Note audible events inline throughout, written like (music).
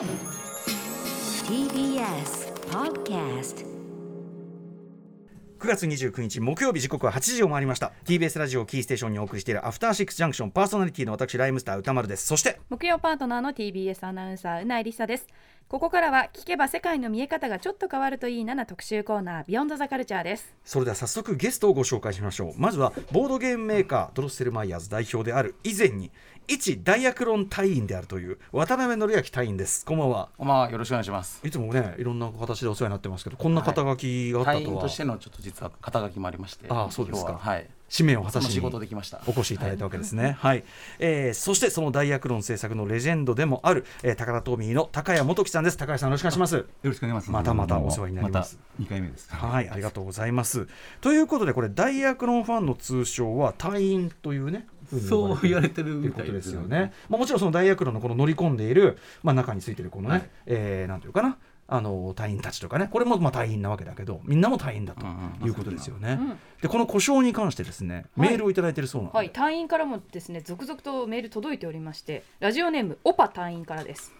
TBS Podcast 9月29日木曜日時刻は8時を回りました。TBS ラジオキーステーションにお送りしているアフターシックスジャンクション。パーソナリティの私ライムスター歌丸です。そして木曜パートナーの TBS アナウンサーうないりさです。ここからは聞けば世界の見え方がちょっと変わるといいなな特集コーナービヨンドザカルチャーです。それでは早速ゲストをご紹介しましょう。まずはボードゲームメーカードロッセルマイヤーズ代表である以前に一ダイアクロン隊員であるという渡辺則明隊員ですこんばんはこんばんはよろしくお願いします。いつもねいろんな形でお世話になってますけどこんな肩書きがあった隊員とは、としてのちょっと実は肩書きもありまして、ああそうですかははい。使命を果たしにその仕事できましたお越しいただいたわけですね。はい、えーそしてそのダイアクロン制作のレジェンドでもある、えー、タカラトミーの高谷元樹さんです。高谷さんよろしくお願いします。よろしくお願いします。またまたお世話になりますまた二回目です。はい、ありがとうございます。ということでこれダイアクロンファンの通称は隊員というね。そう言われてるということでみたいですすよね。まあ、もちろんそのダイアクロンのこの乗り込んでいる、まあ、中についてるこのね、はい。えーなんていうかな。あの隊員たちとかね。これもまあ隊員なわけだけどみんなも隊員だとうんうん。いうことですよね。うん。でこの故障に関してですねメールをいただいてるそうなんで、はい。隊員からもですね続々とメール届いておりましてラジオネームオパ隊員からです。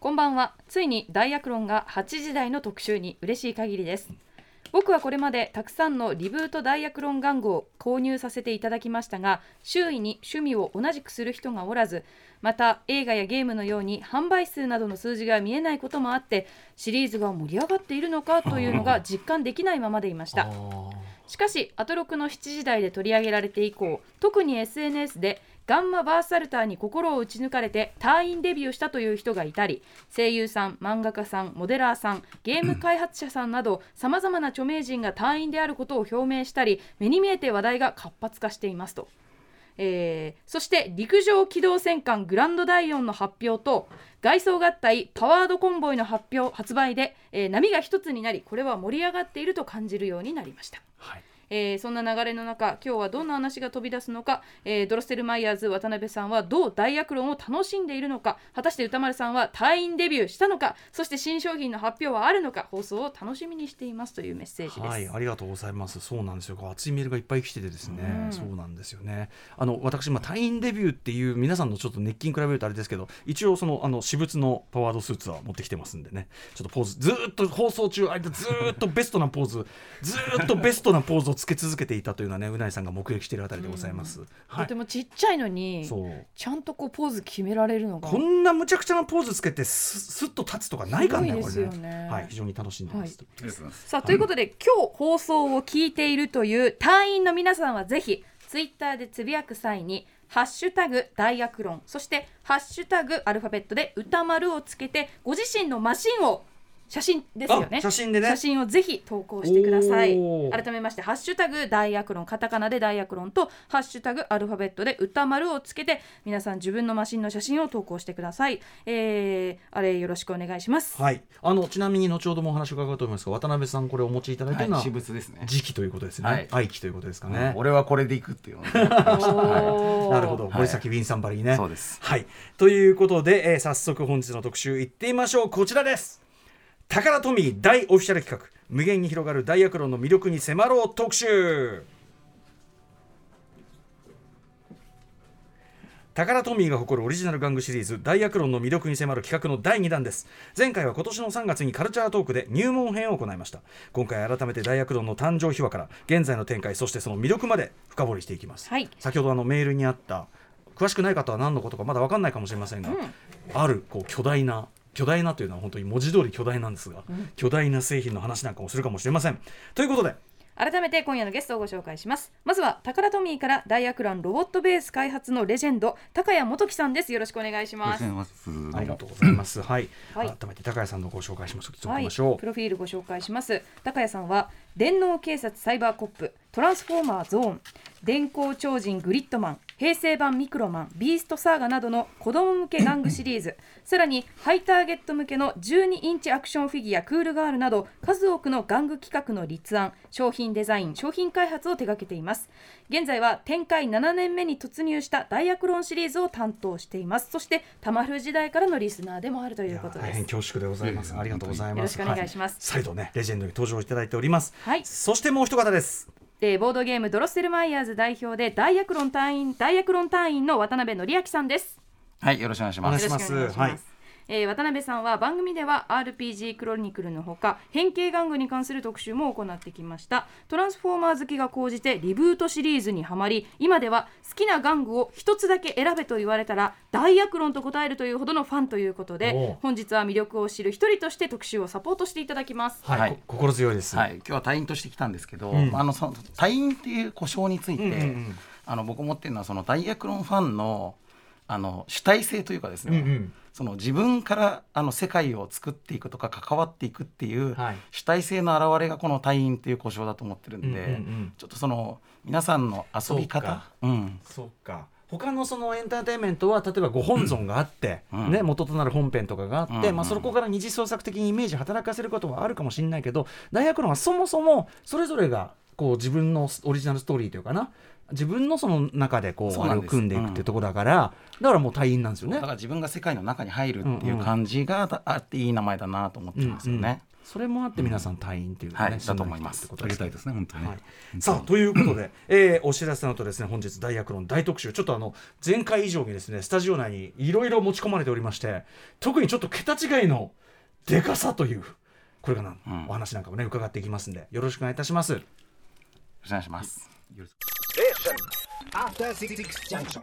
こんばんは。ついにダイアクロンが8時台の特集に嬉しい限りです僕はこれまでたくさんのリブートダイアクロン玩具を購入させていただきましたが周囲に趣味を同じくする人がおらずまた映画やゲームのように販売数などの数字が見えないこともあってシリーズが盛り上がっているのかというのが実感できないままでいました。しかしアトロクの7時台で取り上げられて以降特に SNS でガンマバーサルターに心を打ち抜かれて隊員デビューしたという人がいたり声優さん漫画家さんモデラーさんゲーム開発者さんなどさまざまな著名人が隊員であることを表明したり目に見えて話題が活発化していますと。えーそして陸上機動戦艦グランドダイオンの発表と外装合体パワードコンボイの発表発売で、えー波が一つになりこれは盛り上がっていると感じるようになりました。はいえーそんな流れの中今日はどんな話が飛び出すのか、えードロッセルマイヤーズ渡辺さんはどうダイアクロンを楽しんでいるのか果たして歌丸さんは隊員デビューしたのかそして新商品の発表はあるのか放送を楽しみにしていますというメッセージです。はい、ありがとうございます。そうなんですよ。熱いメールがいっぱい来ててですね、うんそうなんですよね。あの私まあ隊員デビューっていう皆さんのちょっと熱気に比べるとあれですけど、一応そのあの私物のパワードスーツは持ってきてますんでね。ちょっとポーズずーっと放送中間ずーっとベストなポーズ、ずーっとベストなポーズをつけ続けていたというのはね、うないさんが目撃しているあたりでございます。はいとて。もちっちゃいのにそう。ちゃんとこうポーズ決められるのがこんなむちゃくちゃなポーズつけてすすっと立つとかないからね、ですよねはい、非常に楽しんでます。さあということで、今日放送を聞いているという隊員の皆さんはぜひツイッターでつぶやく際に「ハッシュタグダイアクロン」そして「ハッシュタグアルファベットで歌丸」をつけてご自身のマシンを写真ですよね。あ写真でね。写真をぜひ投稿してください。改めまして「ハッシュタグダイアクロン」カタカナでダイアクロンと「ハッシュタグアルファベットで歌丸」をつけて皆さん自分のマシンの写真を投稿してください。えー、あれよろしくお願いします。はい、あのちなみに後ほどもお話を伺うと思いますが渡辺さんこれお持ちいただいてるのははい、私物ですね。時期ということですね、はい。愛機ということですかうんね、俺はこれでいくっていう (laughs) はなるほど。い。森崎ウィンサンバリーね、そうです。はい。ということで、えー早速本日の特集いってみましょう。こちらですタカラトミー大オフィシャル企画。無限に広がるダイアクロンの魅力に迫ろう特集。タカラトミーが誇るオリジナル玩具シリーズダイアクロンの魅力に迫る企画の第2弾です。前回は今年の3月にカルチャートークで入門編を行いました。今回改めてダイアクロンの誕生秘話から現在の展開そしてその魅力まで深掘りしていきます、はい。先ほどあのメールにあった詳しくない方は何のことかまだ分かんないかもしれませんが、あるこう巨大な巨大なというのは本当に文字通り巨大なんですが、巨大な製品の話なんかもするかもしれません。ということで改めて今夜のゲストをご紹介します。まずはタカラトミーからダイアクランロボットベース開発のレジェンド高谷元樹さんです。よろしくお願いします。ありがとうございます。はい、はい。改めて高谷さんのご紹介しましょう。いきはいましょう。プロフィールご紹介します。高谷さんは電脳警察サイバーコップトランスフォーマーゾーン電光超人グリッドマン平成版ミクロマンビーストサーガなどの子供向け玩具シリーズ (laughs) さらにハイターゲット向けの12インチアクションフィギュアクールガールなど数多くの玩具企画の立案商品デザイン商品開発を手掛けています現在は展開7年目に突入したダイアクロンシリーズを担当していますそして玉古時代からのリスナーでもあるということです大変恐縮でございます。ありがとうございます。よろしくお願いしますは再度ね、レジェンドに登場いただいております。はいそしてもう一方です。でボードゲームドロッセルマイヤーズ代表でダイアクロン隊員ダイアクロン隊員の渡辺則明さんです。はい、よろしくお願いします。よろしくお願いします。えー渡辺さんは番組では RPG クロニクルのほか変形玩具に関する特集も行ってきました。トランスフォーマー好きが高じてリブートシリーズにはまり今では好きな玩具を一つだけ選べと言われたらダイアクロンと答えるというほどのファンということで本日は魅力を知る一人として特集をサポートしていただきます。はい、はい。こ心強いです。はい、今日は退院としてきたんですけど、うん。あのその退院っていう故障について、うんうんうん。あの僕思ってるのはそのダイアクロンファンのあの主体性というかですね、うんうん。その自分からあの世界を作っていくとか関わっていくっていうはい。主体性の表れがこの退院っていう故障だと思ってるんで、うんうんうん。ちょっとその皆さんの遊びそうか。方うん。そうか。他のそのエンターテインメントは例えばご本尊があって、うん。ね、元となる本編とかがあって、うんうんまあ、そこから二次創作的にイメージ働かせることはあるかもしれないけど大学論はそもそもそれぞれがこう自分のオリジナルストーリーというかな。自分のその中でこうあれを組んでいくっていうところだから、だからもう退院なんですよね。だか。ら自分が世界の中に入るっていう感じがあっていい名前だなと思ってますよね。うんうん。それもあって皆さん退院っていうのね、はいだと思います。ありがたいですね本当に。ね、はい、さあということで、えーお知らせのとですね本日大学論大特集。ちょっとあの前回以上にですねスタジオ内にいろいろ持ち込まれておりまして特にちょっと桁違いのでかさというこれがな、うん。お話なんかもね伺っていきますんでよろしくお願いいたします。よろしくお願いします。よろしく After Six Junction.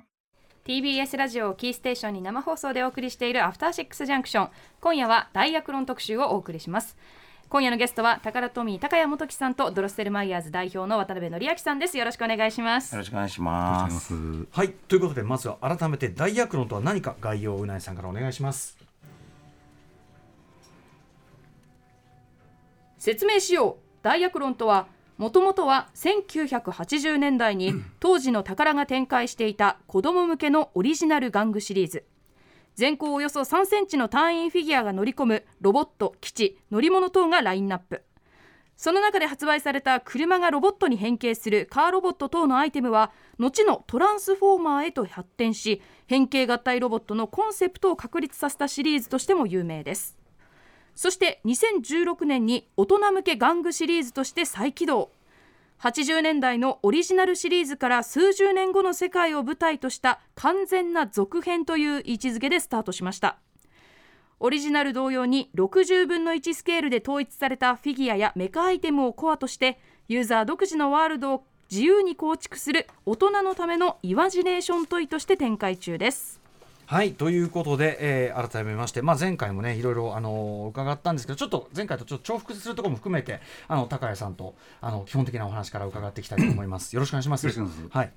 TBS ラジオをキーステーションに生放送でお送りしているアフターシックスジャンクション今夜は大学論特集をお送りします今夜のゲストはタカラトミー高谷元樹さんとドロッセルマイヤーズ代表の渡辺則明さんですよろしくお願いしますよろしくお願いしま。いしますすはいということでまずは改めて大学論とは何か概要をうなえさんからお願いします。説明しよう大薬論とはもともとは1980年代に (clears throat) 当時の宝が展開していた子供向けのオリジナル玩具シリーズ。全高およそ3センチの単位フィギュアが乗り込むロボット基地乗り物等がラインナップ。その中で発売された車がロボットに変形するカーロボット等のアイテムは後のトランスフォーマーへと発展し変形合体ロボットのコンセプトを確立させたシリーズとしても有名ですそして2016年に大人向け玩具シリーズとして再起動。80年代のオリジナルシリーズから数十年後の世界を舞台とした完全な続編という位置づけでスタートしました。オリジナル同様に60分の1スケールで統一されたフィギュアやメカアイテムをコアとしてユーザー独自のワールドを自由に構築する大人のためのイマジネーショントイとして展開中です。はいということで、えー改めまして、まあ、前回もねいろいろ、あのー伺ったんですけどちょっと前回とちょっと重複するところも含めてあの高谷さんとあの基本的なお話から伺っていきたいと思います。よろしくお願いします。よろしくお願いしますはい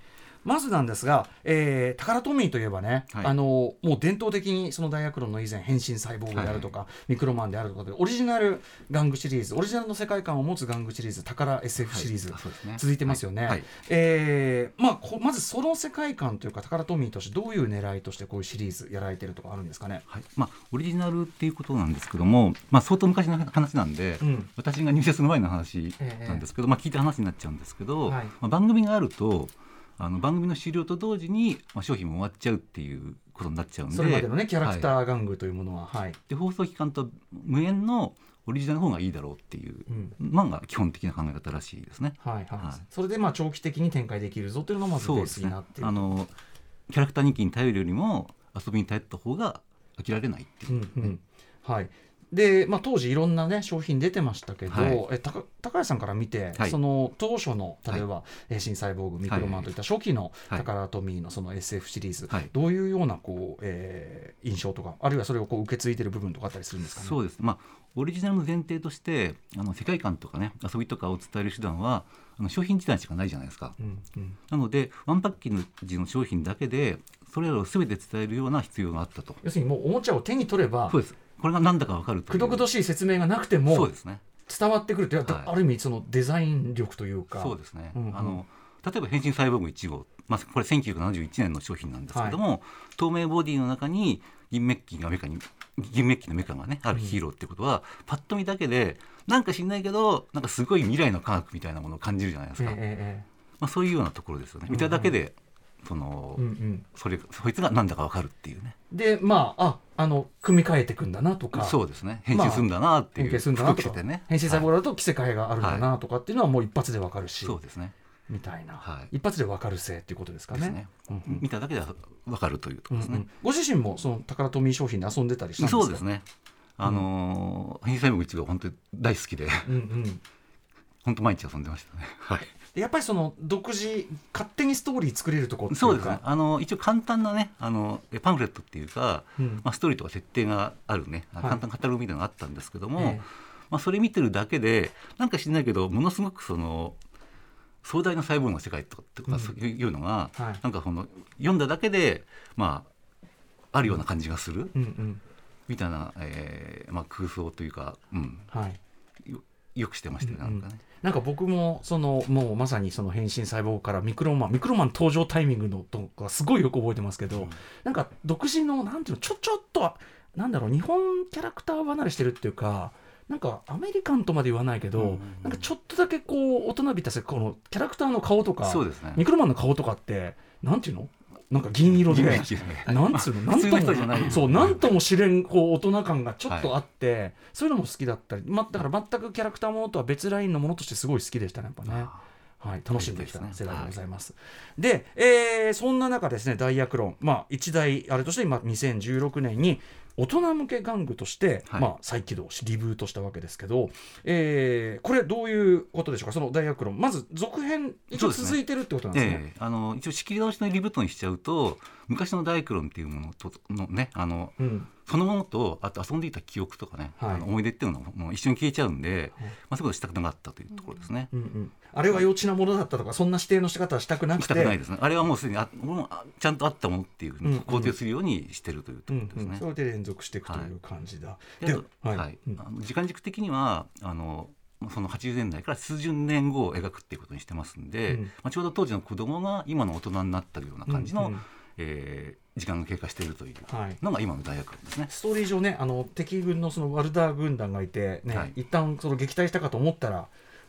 まずなんですが、えー、タカラトミーといえばね、はい。あのもう伝統的にその大学論の以前変身サイボーグであるとか、ミクロマンであるとかでオリジナル玩具シリーズオリジナルの世界観を持つ玩具シリーズタカラ SF シリーズ、はい。続いてますよね。はい。はいえーまあ、こまずその世界観というかタカラトミーとしてどういう狙いとしてこういうシリーズやられてるとかあるんですかね？はい。まあ、オリジナルっていうことなんですけども、まあ、相当昔の話なんで、うん。私が入社する前の話なんですけど、まあ、聞いた話になっちゃうんですけど、はい。まあ、番組があるとあの番組の終了と同時に、まあ、商品も終わっちゃうっていうことになっちゃうんで。それまでのねキャラクはいター玩具というものは、はい。で放送期間と無縁のオリジナルの方がいいだろうっていううん。のが基本的な考え方らしいですね。はいはいはい。それでまあ長期的に展開できるぞというのがまずベースそうですね。になっている。あのキャラクター人気に頼るよりも遊びに頼った方が飽きられないっていう。う、んうん。はいでまあ、当時いろんな、ね、商品出てましたけど、はい。え高高谷さんから見て、はい。その当初の例えば、えー新サイボーグミクロマンといった初期のはい。タカラトミーのその SF シリーズ、はい。どういうようなこう、えー印象とかあるいはそれをこう受け継いでる部分とかあったりするんですかね？そうです。ね、まあ、オリジナルの前提としてあの世界観とかね遊びとかを伝える手段はあの商品自体しかないじゃないですか。うんうん。なのでワンパッケージの商品だけでそれらを全て伝えるような必要があったと。要するにもうおもちゃを手に取ればそうですこれが何だか分かるくどくどしい説明がなくてもそうですね。伝わってくるという、はい。ある意味そのデザイン力というか。そうですね、うんうん。あの例えば変身サイボーグ1号、まあ、これ1971年の商品なんですけども、透明ボディの中に銀メッキがメカに銀メッキのメカがねあるヒーローってことは、パッと見だけでなんか知んないけどなんかすごい未来の科学みたいなものを感じるじゃないですか、えええまあ、そういうようなところですよね。見ただけで、その、えうんうん。それそいつが何だか分かるっていうね。でまあああの組み替えていくんだなとか。そうですね。変身するんだなっていう、変形するんだなとか。ね。変身細胞はいだと着せ替えがあるんだなとかっていうのはもう一発でわかるし、そうですね。みたいな、はい。一発で分かる性っていうことですかね。ね。うんうん。見ただけでは分かるというとですね。うんうん。ご自身もその宝トミー商品で遊んでたりしたんですか？そうです。ね。あのー、偏差イブ1が本当に大好きで、うんうん。本当毎日遊んでましたね。はい。でやっぱりその独自勝手にストーリー作れるとこそうですね。あの一応簡単なね、あのえパンフレットっていうか、うん。まあストーリーとか設定があるね、はい。簡単カタログみたいなのがあったんですけども、ええ。まあそれ見てるだけでなんか知んないけどものすごくその壮大な細胞の世界とかっていうか、うん。そういうのが、はい。なんかこの読んだだけでまああるような感じがするうんうん。みたいな、えーまあ空想というか、うん、はいよよくしてましたよね、なんかね。なんか僕もそのもうまさにその変身細胞からミクロマンミクロマン登場タイミングのとかすごいよく覚えてますけど、なんか独自のなんていうのちょちょっとなんだろう日本キャラクター離れしてるっていうかなんかアメリカンとまで言わないけど、なんかちょっとだけこう大人びたせこのキャラクターの顔とかそうですね。ミクロマンの顔とかってなんていうの？なんか銀色で銀色でなんつうの？(laughs) なんともそうなんとも知れんこう大人感がちょっとあって、そういうのも好きだったり、ま、だから全くキャラクターものとは別ラインのものとしてすごい好きでしたねやっぱね。はい、楽しんできた世代でございます。で、えーそんな中ですね、大役論、まあ、一大あれとして、今、2016年に大人向け玩具として、はい。まあ、再起動し、リブートしたわけですけど、えーこれ、どういうことでしょうか、その大役論、まず続編、一応続いてるってことなんですね。ええ。あの一応仕切り直しのリブートにしちゃうと昔のダイクロンっていうものとのねあのうんそのものとあと遊んでいた記憶とかね、はい。あの思い出っていうのがもう一緒に消えちゃうんで、まあ、そういうことしたくなかったというところですね。うんうん、あれは幼稚なものだったとか、そんな指定の仕方はしたくなくて、したくないですね。あれはもうすでにあもちゃんとあったものっていうふううんうん。に肯定するようにしてるというとうんうん、ころですね。それで連続していくという感じだ。はい。うん。あの時間軸的にはあのその80年代から数十年後を描くっていうことにしてますんで、うん。まあ、ちょうど当時の子供が今の大人になったような感じの、うんうん。えー時間が経過しているというはい。のが今の大学ですね。ストーリー上ねあの敵軍のそのワルダー軍団がいて、ねはい。一旦その撃退したかと思ったら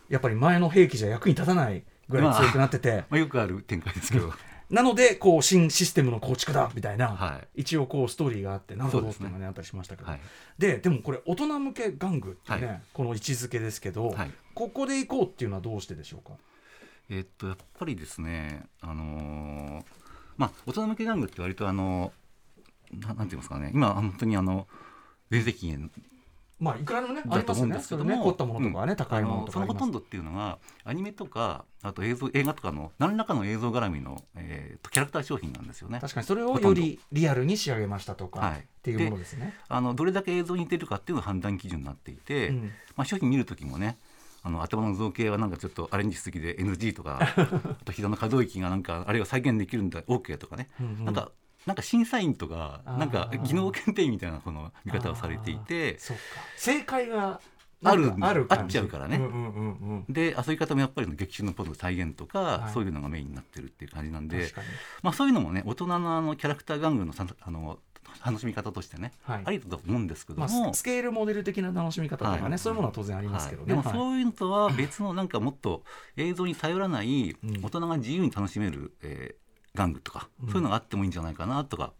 やっぱり前の兵器じゃ役に立たないぐらい強くなってて、(laughs) まあ、よくある展開ですけど、なのでこう新システムの構築だみたいな、は一応こうストーリーがあってなるほどっていうのがねあったりしましたけど、はい。ででもこれ大人向け玩具ってね、はい。この位置づけですけど、はい。ここでいこうっていうのはどうしてでしょうか？えっとやっぱりですね、あのーまあ大人向け玩具って割とあのななんて言いますかね、今本当にあの全盛期にまあいくらでもねあだと思うんりますよね。ですけども、それね凝ったものとかはね、うん高いものとあかそのほとんどっていうのがアニメとかあと映像映画とかの何らかの映像絡みの、えーとキャラクター商品なんですよね。確かにそれをよりリアルに仕上げましたとか、はい。っていうものですね。あのどれだけ映像に似てるかっていうのが判断基準になっていて、うん。まあ、商品見る時もねあの頭の造形はなんかちょっとアレンジしすぎで NG とか (laughs) あと膝の可動域がなんかあれが再現できるんだ OK とかね、うんうん。なんかなんか審査員とかなんか技能検定みたいなこの見方をされていて。そっか。正解があるあるあっちゃうからね。うんうんうんうん。で遊び方もやっぱり劇中のポーズの再現とか、はい。そういうのがメインになってるっていう感じなんで。まあ、そういうのもね大人のあのキャラクター玩具のさあの楽しみ方としてね、はい。ありだと思うんですけどまも、あ、スケールモデル的な楽しみ方とかね、はい。そういうものは当然ありますけどね。はい。でもはいそういうのとは別のなんかもっと映像に頼らないうん。大人が自由に楽しめる、えー玩具とか、そういうのがあってもいいんじゃないかなとか、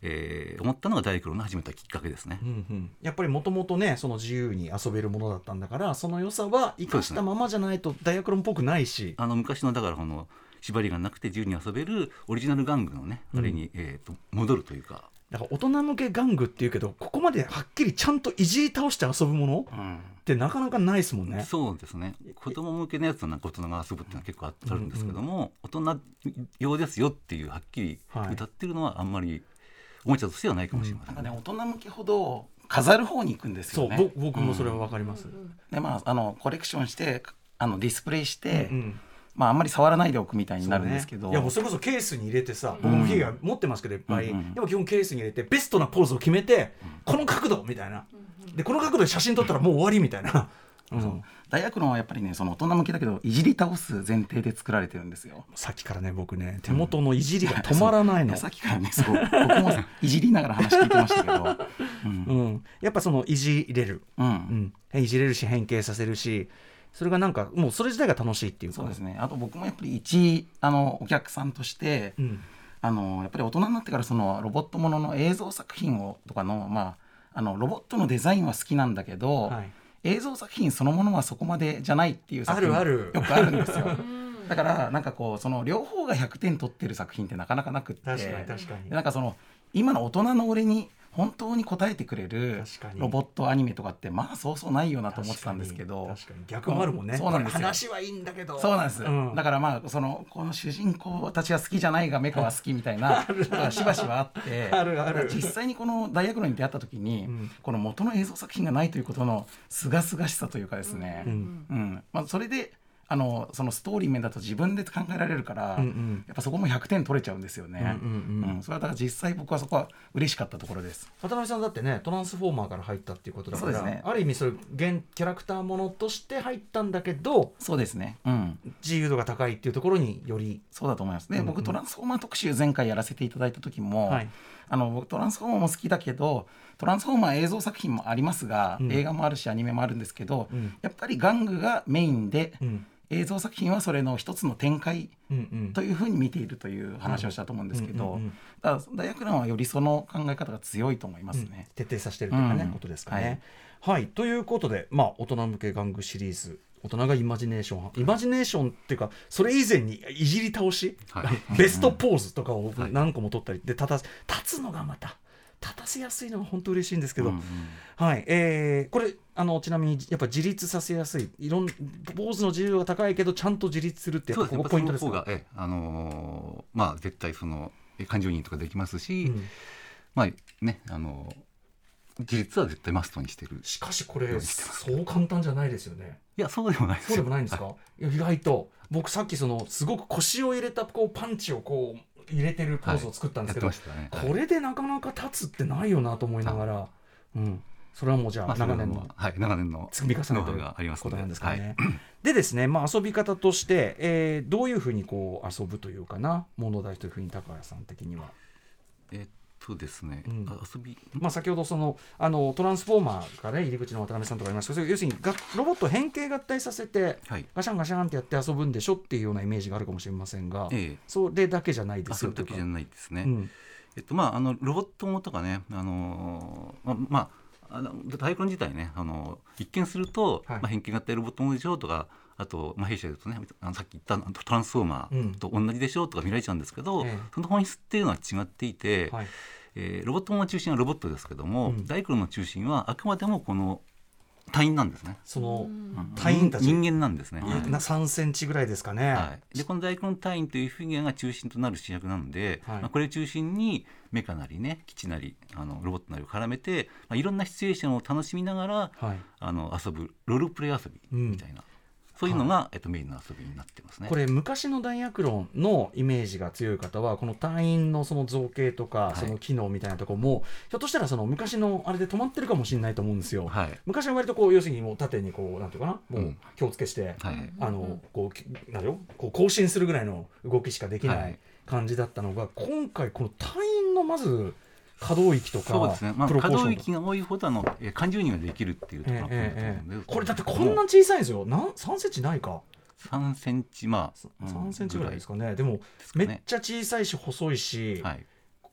えー思ったのが大黒の始めたきっかけですね。うんうん、やっぱりもともとねその自由に遊べるものだったんだからその良さは生かしたままじゃないと大学論っぽくないし、あの昔のだからこの縛りがなくて自由に遊べるオリジナル玩具のね、うん。あれに、えー、と戻るというか、だから大人向け玩具っていうけどここまではっきりちゃんといじり倒して遊ぶものってなかなかないですもんね。そうですね子供向けのやつはなんか大人が遊ぶっていうのは結構ああるんですけども、大人用ですよっていうはっきりはい歌ってるのはあんまりおもちゃとしてはないかもしれませんね。なんかね大人向けほど飾る方に行くんですそう、よね。ぼ僕もそれはわかります。でまああのコレクションしてあのディスプレイして、うんまああんまり触らないでおくみたいになるんですけど、ね。いやもうそれこそケースに入れてさ、僕もフィギュア持ってますけどいっぱい、うんうん。でも基本ケースに入れてベストなポーズを決めて、この角度みたいな、でこの角度で写真撮ったらもう終わりみたいな、(laughs) う。ん。大学論はやっぱりねその大人向けだけどいじり倒す前提で作られてるんですよ。さっきからね僕ね手元のいじりが止まらないの。や、(laughs) さっきからねそう。僕もいじりながら話聞いてましたけど、(laughs) うん。うん、やっぱそのいじれる、うん。うん、いじれるし変形させるしそれがなんかもうそれ自体が楽しいっていうか。そうですね。あと僕もやっぱり一あのお客さんとして、うん。あのやっぱり大人になってからそのロボットものの映像作品をとかの,、まあ、あのロボットのデザインは好きなんだけど、はい。映像作品そのものはそこまでじゃないっていう作品あるある。よくあるんですよ。だからなんかこうその両方が100点取ってる作品ってなかなかなくって。確かに確かに。でなんかその今の大人の俺に本当に応えてくれるロボットアニメとかってまあそうそうないよなと思ってたんですけど。確かに。逆もあるもんね。そうなんですよ。話はいいんだけど。そうなんです、うん。だからまあそのこの主人公たちは好きじゃないがメカは好きみたいな (laughs) しばしばあって実際にこの大学論に出会った時に、ん。この元の映像作品がないということのすがすがしさというかですね、うん。うん。まあ、それであのそのストーリー面だと自分で考えられるから、うんうんやっぱそこも100点取れちゃうんですよね。うんうんうんそれはだから実際僕はそこは嬉しかったところです。渡辺さんだってねトランスフォーマーから入ったっていうことだからそうですねある意味それ現キャラクターものとして入ったんだけどそうですね。うん。自由度が高いっていうところによりそうだと思います。で、うんうん僕トランスフォーマー特集前回やらせていただいた時も、はいあの僕トランスフォーマーも好きだけど、トランスフォーマー映像作品もありますが、うん映画もあるしアニメもあるんですけど、うんやっぱり玩具がメインで、うん映像作品はそれの一つの展開というふうに見ているという話をしたと思うんですけど、だ大学論はよりその考え方が強いと思いますうんね。徹底させてるということですかね。はい、ということで、まあ、大人向け玩具シリーズ大人がイマジネーションイマジネーションっていうかそれ以前にいじり倒し、はい。(laughs) ベストポーズとかをはい。何個も取ったりで立た立つのがまた立たせやすいのが本当嬉しいんですけど、うんうん。はい。えーこれあのちなみにやっぱ自立させやすいいろんポーズの自由度が高いけどちゃんと自立するってやっぱ。ここポイントですか？その方が、ええあのーまあ絶対そのえ感情移入とかできますし、うんまあねあの自立は絶対マストにしてる。しかしこれそう簡単じゃないですよね。いやそうでもないですそうよ。でもないんですか、い、や意外と僕さっきそのすごく腰を入れたこうパンチをこう入れてるポーズを作ったんですけど、やってましたね。これでなかなか立つってないよなと思いながら、うん、それはもうじゃあまあ、長年のそれははい長年の積み重ねというノウハウがありますことなんですかね。はい。でですね、まあ、遊び方として、えーどういうふうにこう遊ぶというかな物題というふうに高谷さん的には。えっとですね、うん。あ遊び。まあ、先ほどそのあのトランスフォーマーがね入り口の渡辺さんとかありましたけど要するにがロボットを変形合体させてはい。ガシャンガシャンってやって遊ぶんでしょっていうようなイメージがあるかもしれませんが、ええ。それだけじゃないです遊よぶ時じゃないですね。うん。えっとまああのロボットもとかねあのーままああの大根自体ねあの一見すると、はい。まあ、変形型ロボットもでしょうとかあと、まあ、弊社で言うとねあのさっき言ったトランスフォーマーと同じでしょうとか見られちゃうんですけど、ええ。その本質っていうのは違っていて、はい。えーロボットの中心はロボットですけども、うん。ダイクロンの中心はあくまでもこの隊員なんですね。そのうん。隊員たち。人間なんですね。はい。な3センチぐらいですかね。はい、でこの大根隊員というフィギュアが中心となる主役なので、はい。まあ、これを中心にメカなりね基地なりあのロボットなりを絡めて、まあ、いろんなシチュエーションを楽しみながらはい。あの遊ぶロールプレイ遊びみたいな、そういうのが、えっと、メインの遊びになってますね。これ昔のダイアクロンのイメージが強い方はこの隊員のその造形とかい。その機能みたいなところも、ひょっとしたらその昔のあれで止まってるかもしれないと思うんですよ。はい。昔は割とこう要するにもう縦にこうなんていうかなもううん気をつけして、はい。あのこうきなんだよこう更新するぐらいの動きしかできなはいい。感じだったのが、今回この隊員のまず可動域とかそうですね、まあ、可動域が多いほどあのえー感情移入ができるっていうところがポイントなので、これだってこんな小さいんですよ。なん3センチないか。3センチまあ、3センチぐらいですかね、でもめっちゃ小さいし細いし、はい。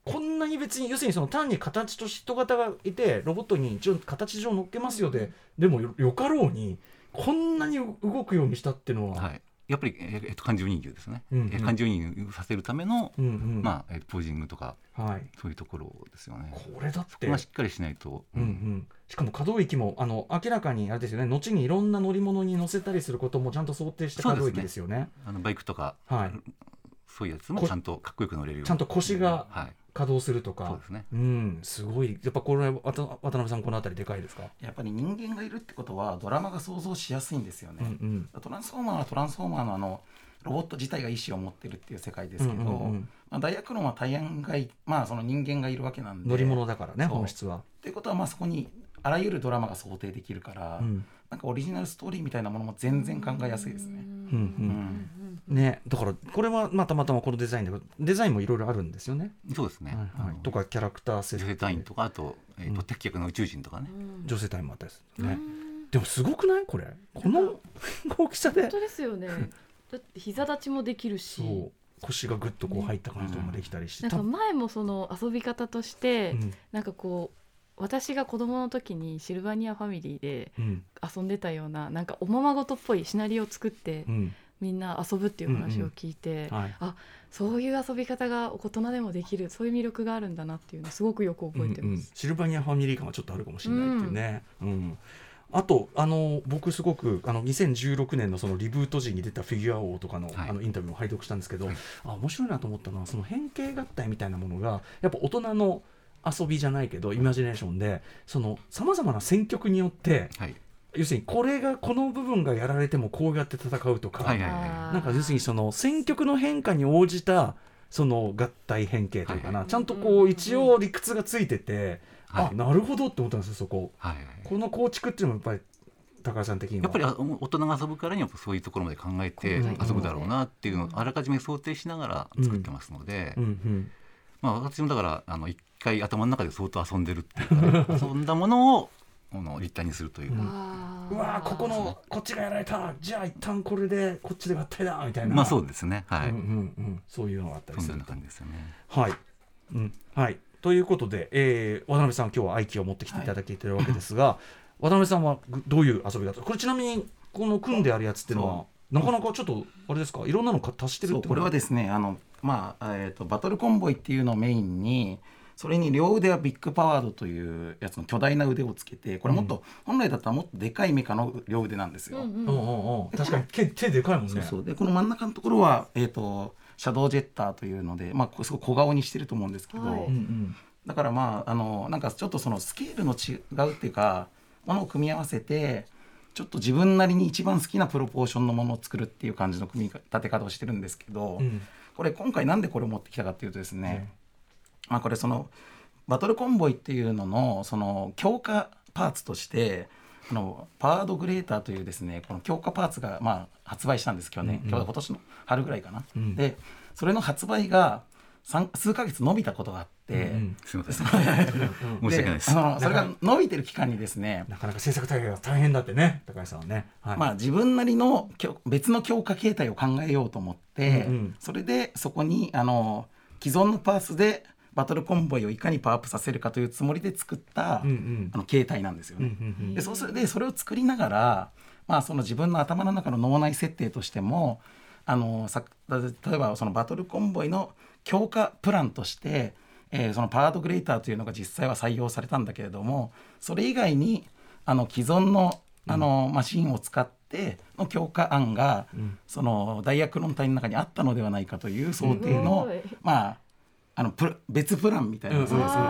こんなに別に要するにその単に形と人型がいてロボットに一応形上乗っけますよででもよよかろうにこんなに動くようにしたっていうのは、はい、やっぱり、えっと、感情移入ですね、うんうん。えー感情移入させるための、うんうん。まあえーポージングとかはい、そういうところですよね。これだって。ここがしっかりしないと、うん。うん、しかも可動域もあの明らかにあれですよね。後にいろんな乗り物に乗せたりすることもちゃんと想定した可動域ですよね。あのバイクとか、はい。そういうやつもこちゃんとかっこよく乗れるように。ちゃんと腰がはい、稼働するとか。そうですね。んすごい。やっぱこれ渡渡辺さんこの辺りでかいですか、やっぱり人間がいるってことはドラマが想像しやすいんですよね。うんうん。トランスフォーマーはトランスフォーマーのあのロボット自体が意思を持ってるっていう世界ですけど、うんうんうん。まあ、ダイヤクロンは大安がいまあその人間がいるわけなんで乗り物だからね本質は、っていうことはまあそこにあらゆるドラマが想定できるから、うん。なんかオリジナルストーリーみたいなものも全然考えやすいですね。うんううんんね、だからこれはまあたまたまこのデザインでデザインもいろいろあるんですよね。そうですね、はいはい。とかキャラクター設女性隊員とかあと,、えーとうん。敵客の宇宙人とかね、女性隊員もあったですね。でもすごくない？これ。この大きさで。本当ですよね。(laughs) だって膝立ちもできるし。そう。腰がぐっとこう入った感じとかもできたりして、なんか前もその遊び方として、うん。なんかこう私が子供の時にシルバニアファミリーでうん。遊んでたようななんかおままごとっぽいシナリオを作ってうんみんな遊ぶっていう話を聞いて、はい。あそういう遊び方が大人でもできるそういう魅力があるんだなっていうのをすごくよく覚えてうんうん。ます。シルバニアファミリー感はちょっとあるかもしれないっていうね。うん。あとあの僕すごくあの2016年のそのリブート時に出たフィギュア王とかの,、はい。あのインタビューも拝読したんですけど、はい。あ面白いなと思ったのはその変形合体みたいなものがやっぱ大人の遊びじゃないけどイマジネーションでそのさまざまな選曲によってはい要するにこれがこの部分がやられてもこうやって戦うとか、はいはいあーなんか要するにその選曲の変化に応じたその合体変形というかな、はいちゃんとこう一応理屈がついてて、はい。あなるほどって思ったんですよそこ。はいはいこの構築っていうのもやっぱり高橋さん的には。やっぱりあ大人が遊ぶからにはそういうところまで考えてうん遊ぶだろうなっていうのをあらかじめ想定しながら作ってますので、うんうん。まあ、私もだからあの一回頭の中で相当遊んでるっていうか、ね、(laughs) 遊んだものをあの立体にするというか、あーうわーここのこっちがやられた。じゃあ一旦これでこっちで合体だみたいな。まあそうですね。はい、うんうんうん、そういうのがあったりそんなすると感じですよね。はい、うん。はい、ということで、えー渡辺さん今日は愛機を持ってきていただけてるわけですが、渡辺さんはぐどういう遊び方これちなみにこの組んであるやつっていうのはなかなかちょっとあれですか？いろんなのか足してるってそうこれはですねあの、まあえー、とバトルコンボイっていうのをメインにそれに両腕はビッグパワードというやつの巨大な腕をつけてこれもっと、本来だったらもっとでかいメカの両腕なんですよ。うんうんうん。うんうん確かに手手でかいもんね。そうそう。でこの真ん中のところは、えー、とシャドウジェッターというので、まあ、こすごい小顔にしてると思うんですけど、はい。うんうん。だからまああのなんかちょっとそのスケールの違うっていうかものを組み合わせてちょっと自分なりに一番好きなプロポーションのものを作るっていう感じの組み立て方をしてるんですけど、うん。これ今回なんでこれを持ってきたかっていうとですね、まあこれそのバトルコンボイっていうののその強化パーツとしてあのパワードグレーターというですねこの強化パーツがまあ発売したんです去年、うん。うん今日今年の春ぐらいかな、うん。でそれの発売が三数ヶ月伸びたことがあって、うんすみません。(laughs) (laughs) 申し訳ないです。あのそれが伸びてる期間にですねなかなか制作大会が大変だってね高橋さんはね、はい。まあ、自分なりのきょ別の強化形態を考えようと思って、うんうん。それでそこにあの既存のパーツでバトルコンボイをいかにパワーアップさせるかというつもりで作った、うんうん。あの形態なんですようんうね。ん。でそうするでそれを作りながら、まあ、その自分の頭の中の脳内設定としてもあのさ例えばそのバトルコンボイの強化プランとして、えーそのパワードグレーターというのが実際は採用されたんだけれどもそれ以外にあの既存のあの、マシンを使っての強化案が、そのダイヤクロン体の中にあったのではないかという想定の、まああのプラ別プランみたいな、うんそうですね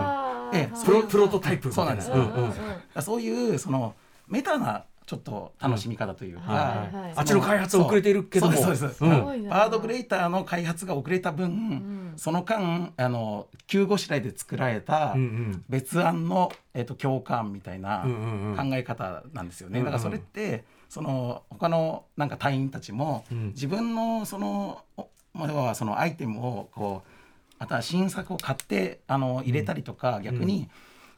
ええはいプロプロトタイプみたいそうなんです。うんうんそういうそのメタなちょっと楽しみ方というか、はいはいあっちの開発は遅れているけども。そうですそうです。うん。すごいな。バードグレーターの開発が遅れた分、ん。その間あの急ごしらえで作られた別案の、えっと共感みたいな考え方なんですよね、うんうん。だからそれってその他のなんか隊員たちも、うん。自分のそのおまあ要はそのアイテムをこうまた新作を買ってあの入れたりとか、逆に、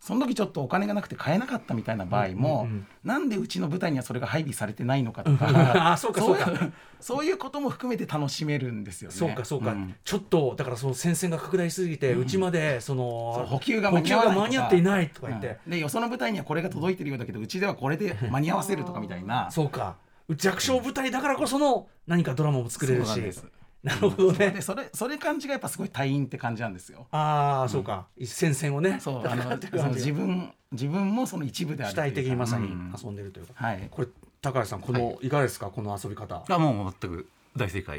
その時ちょっとお金がなくて買えなかったみたいな場合も、うんうんうん。なんでうちの部隊にはそれが配備されてないのかとかあそうかそうかいそういうことも含めて楽しめるんですよね。そうかそうか、ん。ちょっとだからその戦線が拡大しすぎて、うちまでその補給が補給が間に合っていないとか言って、うん。でよその部隊にはこれが届いてるようだけどうちではこれで間に合わせるとかみたいな。そうか。弱小部隊だからこその何かドラマも作れるし。そうなんです (laughs) なるほどね。でそれそれ感じがやっぱすごい隊員って感じなんですよ。ああそうか、戦線をね。そう (laughs) あの自分自分もその一部である主体的にまさにうん。遊んでるというか、はい。これ高橋さんこの、い、かがですか？この遊び方。あもう全く大正解。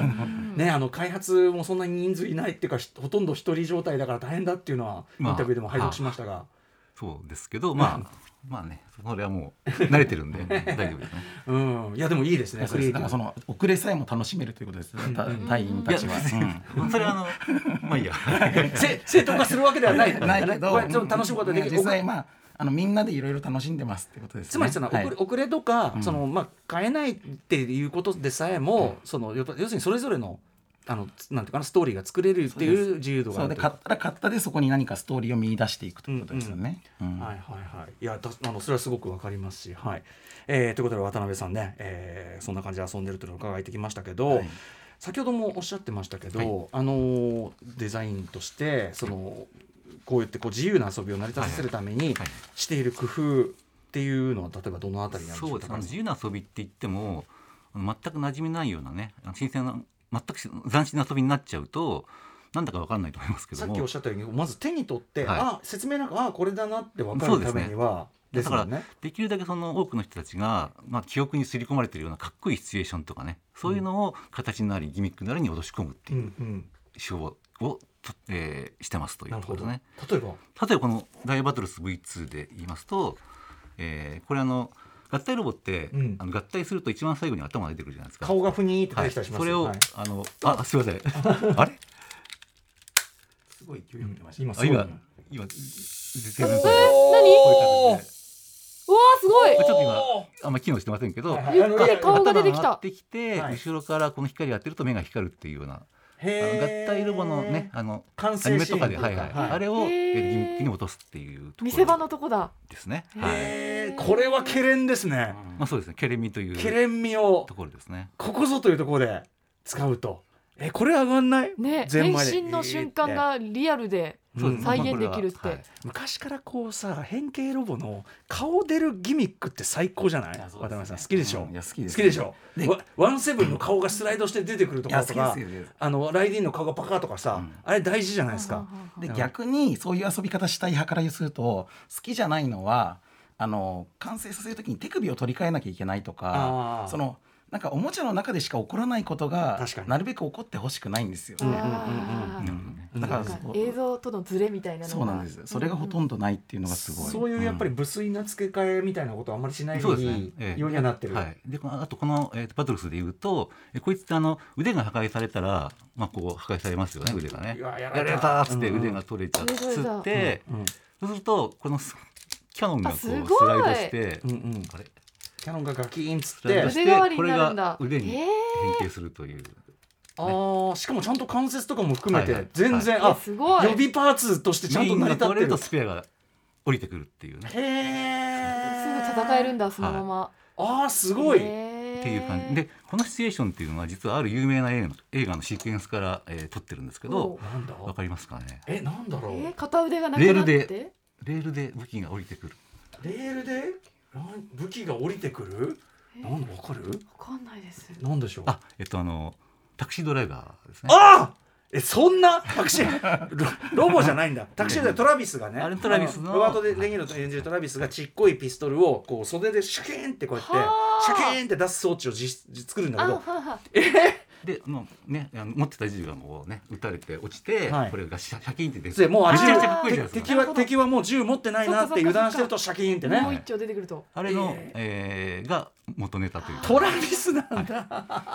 (laughs) ねあの開発もそんなに人数いないっていうかひほとんど一人状態だから大変だっていうのはインまあタビューでも拝読しましたが、そうですけど、まあまあね、それはもう慣れてるんで大丈夫ですね。うん。いやでもいいですねそうです。だからそのの遅れさえも楽しめるということです。た隊員たちは。うん。(laughs) それはあのまあいいや。(laughs) せ正当化するわけではないないけど、これちょっと楽しむことができる。実際まああのみんなでいろいろ楽しんでますってことですね。つまりその、はい。遅れ遅れとか、うん。そのまあ買えないっていうことでさえも、その要するにそれぞれのあのなんていうかなストーリーが作れるっていう自由度があるというか。買ったら買ったでそこに何かストーリーを見出していくということですよね。うん。はいはいはい。いやだあのそれはすごくわかりますしはい、えーということで渡辺さんね、えーそんな感じで遊んでるというのを伺ってきましたけど、はい。先ほどもおっしゃってましたけど、はい。あのーデザインとしてそのこうやってこう自由な遊びを成り立たせるためにはいしている工夫っていうのは例えばどのあたりなんでしょそううですね。自由な遊びって言っても、全く馴染みないようなね新鮮な全くし斬新な遊びになっちゃうとなんだかわかんないと思いますけども。さっきおっしゃったようにまず手に取って、はい。あ説明なんかあこれだなって分かるためにはだから。できるだけその多くの人たちが、まあ、記憶に刷り込まれているようなかっこいいシチュエーションとかねそういうのを形なりギミックなりに落とし込むってういうんうん、手法を、とえーしてますというところですね。例えば？例えばこの「ダイヤバトルス V2」で言いますと、えーこれあの合体ロボって、うん。あの合体すると一番最後に頭が出てくるじゃないですか。顔がふにーって出はい、てきたりします、それを、はい。あのあすいません。(laughs) あれ？すごい勢いました、今あ今今出てるんですえー、ういう形で。うわーすごい。ちょっと今あんま機能してませんけど、はいはい顔が出てきたてきて、はい後ろからこの光が当てると目が光るっていうような合体ロボのねあの完成アニメとかで、はいはい。はい。あれをギミに落とすっていうところ。見せ場のとこだ。ですね。へはい。これはケレンですね、まあそうですね。ケレミというケレン味をところですね。ここぞというところで使うと。えこれ上がんない？ねゼンマイで。変身の瞬間がリアルでそうですね再まあ現できるって、ははい。昔からこうさ変形ロボの顔出るギミックって最高じゃない？ね。渡辺さん。好きでしょ、うん。いや好きです。好きでしょ？でワワンセブンの顔がスライドして出てくるといや好きころとかです。よあのライディーンの顔がパカとかさ、うん。あれ大事じゃないですか、でうん。逆にそういう遊び方したい派からすると好きじゃないのはあの完成させる時に手首を取り替えなきゃいけないとかそのなんかおもちゃの中でしか起こらないことがなるべく起こってほしくないんですよ、うんうんあーうん。だから映像とのズレみたいなのが。そうなんですそれがほとんどないっていうのがすごい、そういうやっぱり無粋な付け替えみたいなことはあんまりしないよそううにですね。ええ。ようにはなってる、はい。でこのあとこの、えーとバトルスで言うと、えこいつってあの腕が破壊されたらまあこう破壊されますよね腕がね。ややられたっつって腕が取れちゃって、うんそうするとこのスキャノンがこうスライドして、うんうん。あれ？キャノンがガキーンっつって。腕代わりにこれなるんだ。が腕にへ変形するという。あーしかもちゃんと関節とかも含めて、はいはい全然、ーえあすごい。予備パーツとしてちゃんと成り立ってるとスペアが降りてくるってい。うね。へすぐ戦えるんだそのまま、あーすごい、っていう感じ。でこのシチュエーションっていうのは実はある有名な映画の映画のシークエンスから、えー撮ってるんですけどおなんだ？わかりますかね？えなんだろう、えー片腕がなくなって？レールレールで武器が降りてくる。レールで？武器が降りてくる？なんだわかる？わかんないです。なんでしょう？あえっとあのタクシードライバーですね。ああ！えそんな？タクシー？ロロボじゃないんだ。タクシーでトラビスがね。あれトラビスのロバート・デ・レニーロと演じるトラビスがちっこいピストルをこう袖でシャキーンってこうやってはあ。シャキーンって出す装置をじ作るんだけど。あははでもうねあの持ってた銃がもうね撃たれて落ちて、はい。これがシャシャキーンって出てでもうあめちゃくちゃ銃かっこいいじゃないですか。敵は敵はもう銃持ってないなって油断してるとシャキーンってね。もう一丁出てくると、あれの、えー。が元ネタという。かトラビスなんだ。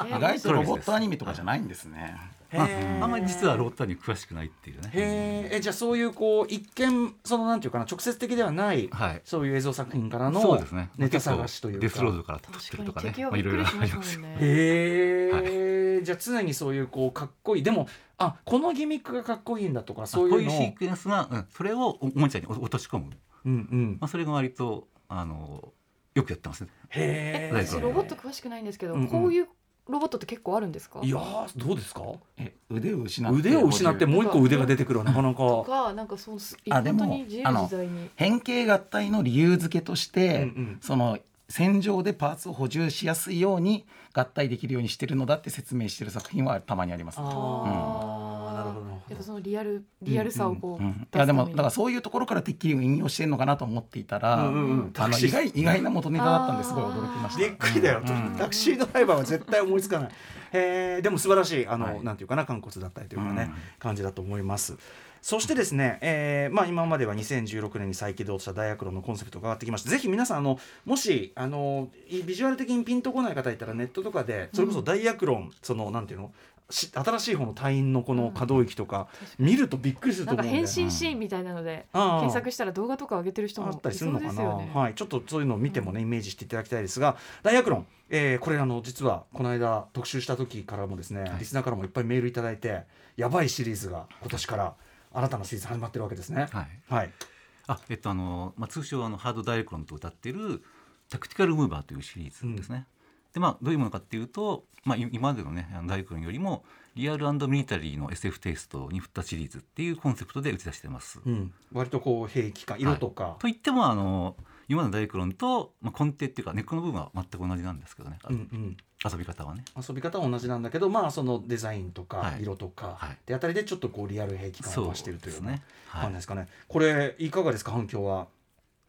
えー意外とロボットアニメとかじゃないんですね。まああんまり実はロータに詳しくないっていうね。えじゃあそういうこう一見そのなんていうかな直接的ではないはい。そういう映像作品からそうのですね。ネタ探しというか。デスロードから撮ってるとかねまあいろいろありますすまもんね。へえ、じゃあ常にそういうこうかっこいい。でもあこのギミックがかっこいいんだとかそういうのこういうシークエンスが、うん、それをおもちゃに落とし込む、うんうん。まあ、それが割とあのよくやってますね。へえ私ロボット詳しくないんですけど、うんうん。こういうロボットって結構あるんですか？いやーどうですか？え腕を失って腕を失ってもう一個腕が出てくるはなかな (laughs) とかかなんかそのあでも本当に自由自在に。変形合体の理由付けとして、うんうん。その戦場でパーツを補充しやすいように合体できるようにしてるのだって説明してる作品はたまにあります。あー。なるほどやっぱそのリアルリアルさをこう、うん、いやでもだからそういうところからてっきり引用してるのかなと思っていたら、うんうんうん。あの意外意外な元ネタだったんですごい驚きました。びっくりだよ、うん。タクシードライバーは絶対思いつかない。へえでも素晴らしいあの、はい。なんていうかな肝骨だったりというかね、うん。感じだと思いますそしてですね、えーまあ、今までは2016年に再起動した大学論のコンセプトが上がってきましてぜひ皆さんあのもしあのいビジュアル的にピンとこない方いたらネットとかでそれこそ大学論、そのなんていうの？し新しい方の隊員のこの可動域とか見るとびっくりすると思うんで。変身シーンみたいなので検索したら動画とか上げてる人もあったりするのかな？はい、ちょっとそういうのを見てもね、イメージしていただきたいですが大学論、えーこれあの実はこの間特集した時からもですね、い。リスナーからもいっぱいメールいただいてやばいシリーズが今年から新たなシリーズ始まってるわけですね。はい。はい、あえっとあの、まあ、通称あのハードダイレクロンと歌ってるタクティカルムーバーというシリーズですね。でまあどういうものかっていうと、まあ、い今までのねダイレクロンよりもリアルミリタリーの SF テイストに振ったシリーズっていうコンセプトで打ち出してます。うん、割とこう兵器感色とか、といってもあの今のダイクロンと、まあ、根底っていうか根っこの部分は全く同じなんですけどね、うんうん遊び方はね。遊び方は同じなんだけどまあそのデザインとかはい。色とかはい。であたりでちょっとこうリアル兵器感を増しているというようなね、はい感じですかね。これいかがですか？反響は。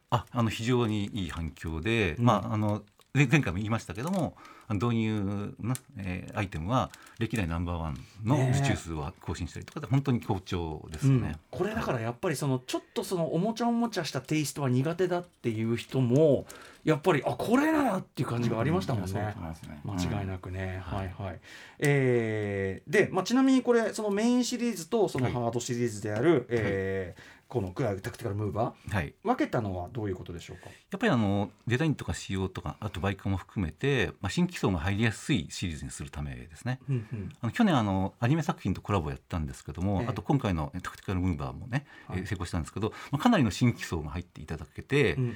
ああの非常にいい反響で、うん。まああので前回も言いましたけども導入の、えーアイテムは歴代ナンバーワンの受注数を更新したりとかで本当に好調ですうん。ね。これだからやっぱりそのちょっとそのおもちゃおもちゃしたテイストは苦手だっていう人もやっぱりあこれならっていう感じがありましたもんね。そうですね。間違いなくね、はい。はい、えーで、まあ、ちなみにこれそのメインシリーズとそのはい。ハードシリーズである、えーこのクラタクティカルムーバはい、ー分けたのはどういうことでしょうか？やっぱりあのデザインとか仕様とかあとバイクも含めて、まあ、新規層が入りやすいシリーズにするためですね。うんうん。あの去年あのアニメ作品とコラボやったんですけども、ええ。あと今回のタクティカルムーバーもね、はい。えー成功したんですけど、まあ、かなりの新規層が入っていただけて、うんうん。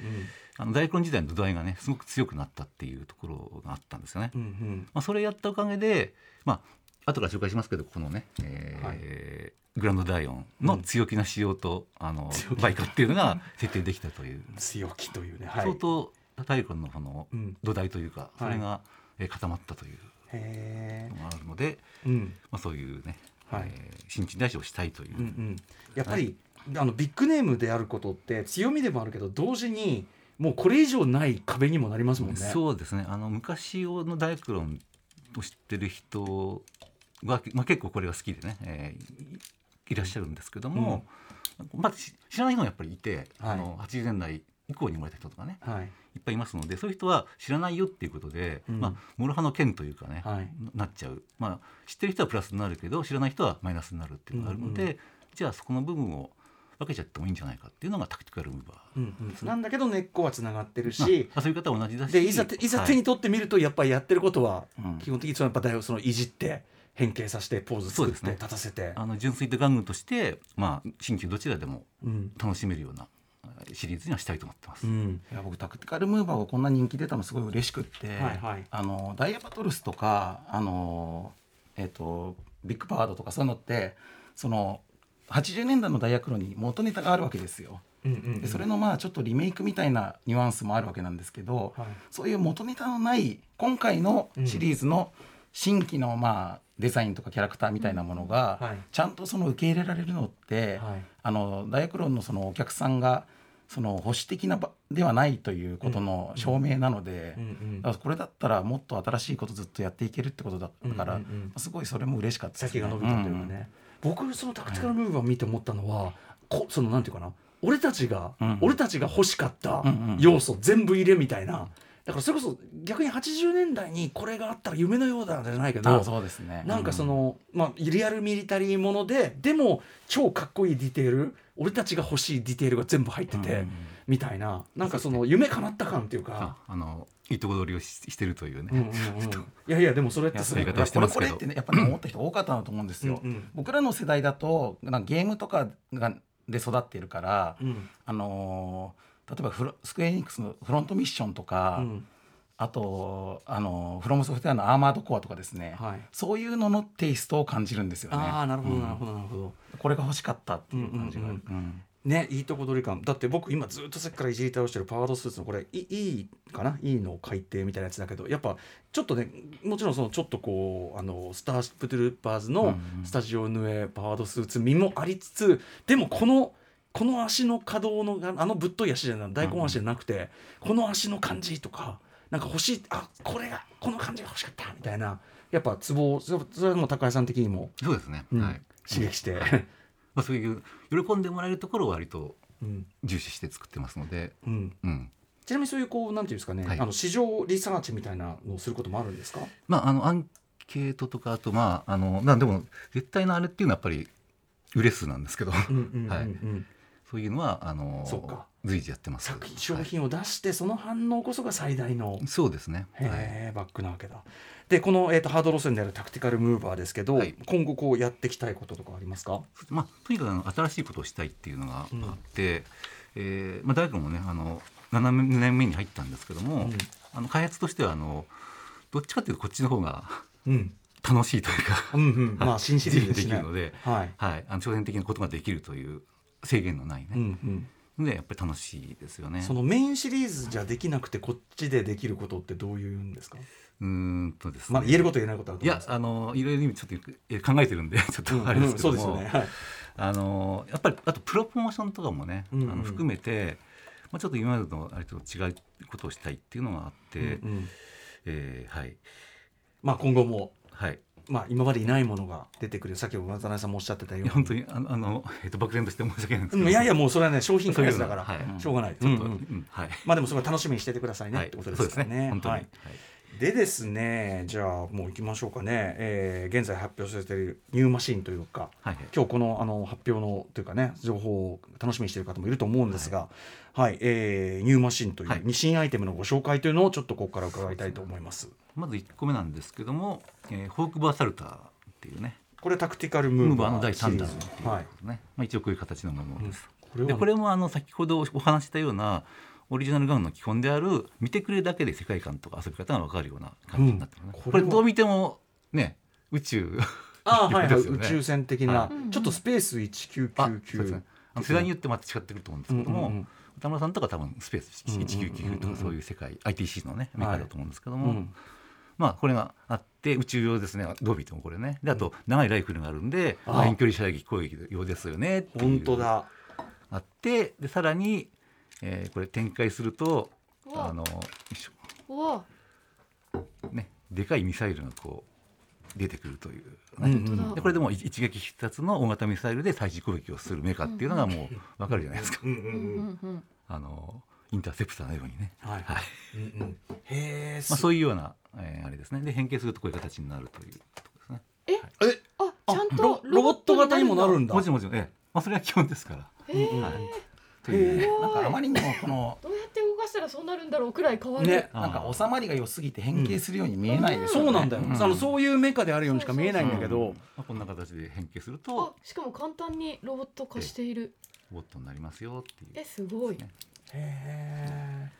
あの大根時代の土台がねすごく強くなったっていうところがあったんですよね。うんうん。まあ、それやったおかげで、まあ後から紹介しますけどこのね、えーグランドダイオンの強気な仕様と、あの強気。バイクっていうのが設定できたという、強気というね、はい、相当大根のこのうん。土台というか、それが、えー固まったというへのがあるので、ーうん。まあ、そういうね、はい。えー新陳代謝をしたいという、うんうん、やっぱり、あのビッグネームであることって強みでもあるけど同時にもうこれ以上ない壁にもなりますもんね。そうですね。あの昔のダイクロンを知ってる人は、まあ、結構これが好きでね、えーいいらっしゃるんですけども、まあ、し知らない人もやっぱりいて、はい。あの80年代以降に生まれた人とかねはい。いっぱいいますのでそういう人は知らないよっていうことで、うん。まあ、諸刃の剣というかね、はい。なっちゃう、まあ、知ってる人はプラスになるけど知らない人はマイナスになるっていうのがあるので、うんうじゃあそこの部分を分けちゃってもいいんじゃないかっていうのがタクティカルムーバー。うんうん、なんだけど根っこはつながってるまし、あ、遊び方は同じだし。でいざいざ手に取ってみるとやっぱりやってることはうん。基本的にそのやっぱだよそのいじって変形させてポーズ作ってそうですね。立たせて、あの純粋で玩具として、まあ、新旧どちらでもうん。楽しめるようなえーシリーズにはしたいと思ってます。うん。いや僕タクティカルムーバーがこんな人気出たのすごい嬉しくって、はいはい。あのダイヤバトルスとかあの、えっとビッグパワードとかそういうのってその80年代のダイヤクロに元ネタがあるわけですよ。うんうんうん。でそれのまあちょっとリメイクみたいなニュアンスもあるわけなんですけど、はい。そういう元ネタのない今回のシリーズの新規のまあデザインとかキャラクターみたいなものがはい。ちゃんとその受け入れられるのって、はい。あのダイヤクロンのそのお客さんがその保守的な場ではないということの証明なので、うんうん。だからこれだったらもっと新しいことずっとやっていけるってことだったから、うんうんうん。すごいそれも嬉しかったです先が伸びたというかね、僕そのタクティカルムーブを見て思ったのは、こそのなんていうかな。俺たちが、うん俺たちが欲しかった要素全部入れみたいなだからそれこそ逆に80年代にこれがあったら夢のようだじゃないけあどそうですね。なんかその、まあ、リアルミリタリーものででも超かっこいいディテール俺たちが欲しいディテールが全部入ってて、うんみたいななんかその夢叶った感っていうあか。あのいいとこ取りをししてるというね、うんうんうん、いやいやでもそれってすごいこれこれってねやっぱり思った人多かったなと思うんですよ。うんうん。僕らの世代だとなんかゲームとかがで育ってるから、うん。あのー例えばフロスクエアエニックスのフロントミッションとか、うん。あとあのフロムソフトウェアのアーマードコアとかですね、はい。そういうののテイストを感じるんですよね。ああなるほどうん。なるほどなるほど。これが欲しかったっていう感じが。うんうんうんねいいとこ取り感。だって僕今ずっとさっきからいじり倒してるパワードスーツのこれいいいかな？いいの改定みたいなやつだけどやっぱちょっとねもちろんそのちょっとこうあのスターシップトゥルーパーズのスタジオヌエパワードスーツ身もありつつでもこのこの足の可動のあのぶっとい足じゃない大根足じゃなくて、この足の感じとかなんか欲しいあこれがこの感じが欲しかったみたいなやっぱツボをそれもう高井さん的にも、そうですね、うんはい、刺激して、(laughs) まあ、そういう喜んでもらえるところを割とうん。重視して作ってますので、うん、うん、ちなみにそういうこうなんていうんですかね、はい。あの市場リサーチみたいなのをすることもあるんですか？まああのアンケートとかあとまああのまあでも絶対のあれっていうのはやっぱり売れ数なんですけど、うんうんうんうん。(laughs) はいそういうのはあのそうか。随時やってます。作品商品を出してその反応こそが最大の、はいそうですね、はい、バックなわけだ。でこの、えー、とハード路線であるタクティカルムーバーですけど、はい。今後こうやっていきたいこととかありますか？まあ、とにかくあの新しいことをしたいっていうのがあって、えーまあ、大学もねあの7年目に入ったんですけども、うん。あの開発としてはあのどっちかっていうとこっちの方がうん。楽しいというか、うんうん、まあ新シリーズですねできる。ので、はい。はい、あの挑戦的なことができるという制限のないね、うんうん。でやっぱり楽しいですよね。そのメインシリーズじゃできなくてこっちでできることってどういうんですか、うーんとですね。まあ、言えること言えないことあるといや思うんですあのいろいろ意味ちょっとえ考えてるんで (laughs) ちょっとあれですけども、うんそうですよね、はい。あのやっぱりあとプロモーションとかもね、うんうん。あの含めて、まあ、ちょっと今までのあれと違うことをしたいっていうのがあって、うんうん。えーはい。まあ、今後も、はいまあ、今までいないものが出てくる。さっき渡辺さんもおっしゃってたように。本当にあのあの、えっと漠然として申し訳ないんですけど、うんいやいやもうそれはね商品開発だから。しょうがない、ちょっと、まあでもすごい楽しみにしててくださいね、はい。ってことですすからね。ね。本当に、ははい。いでですねじゃあもう行きましょうかね、えー現在発表されているニューマシンというかはいはい。今日このあの発表のというかね情報を楽しみにしている方もいると思うんですが、はい。えーニューマシンという、はい。二新アイテムのご紹介というのをちょっとここから伺いたいと思います。まず1個目なんですけども、えー、ホークバーサルターっていうねこれタクティカルムーバーの第3弾っていうね、まあ、一応こういう形のものです。これはでこれもあの先ほどお話ししたようなオリジナルガウンの基本である見てくれるだけで世界観とか遊び方が分かるような感じになってますね、うん。これどう見てもね宇宙。あーはいはい、(laughs) 宇宙船的な、はい。ちょっとスペースあそうです1999ね世代によってまた違ってくると思うんですけども、うんうんうん歌村さんとか多分スペースうんうんうん199とかそういう世界 ITC のねメカだと思うんですけども、うんまあこれがあって宇宙用ですね。どう見てもこれね。であと長いライフルがあるんで、あ。まあ遠距離射撃攻撃用ですよねっていう。本当だ。あってでさらに、えーこれ展開するとあのねでかいミサイルがこう出てくるという、ねうん。うこれでも一一撃必殺の大型ミサイルで対地攻撃をするメカっていうのがもうわかるじゃないですか、あのインターセプターのようにね、はいはい。うんうん。へえ、まあ、そういうような、えーあれですね。で変形するとこういう形になるというところですね。え？あちゃんとロロボット型にもなるんだ。もちろんもちろん、ええ。まあ、それは基本ですから、へー。はい、というね。へなんかあまりにもこのどうやって動かしたらそうなるんだろうくらい変わる。ね。なんか収まりが良すぎて変形するように見えないですよね、そうなんだよ、ん。あのそういうメカであるようにしか見えないんだけど、まあ、こんな形で変形するあとしかも簡単にロボット化している。ボットになりますよっていう。えすごい。へ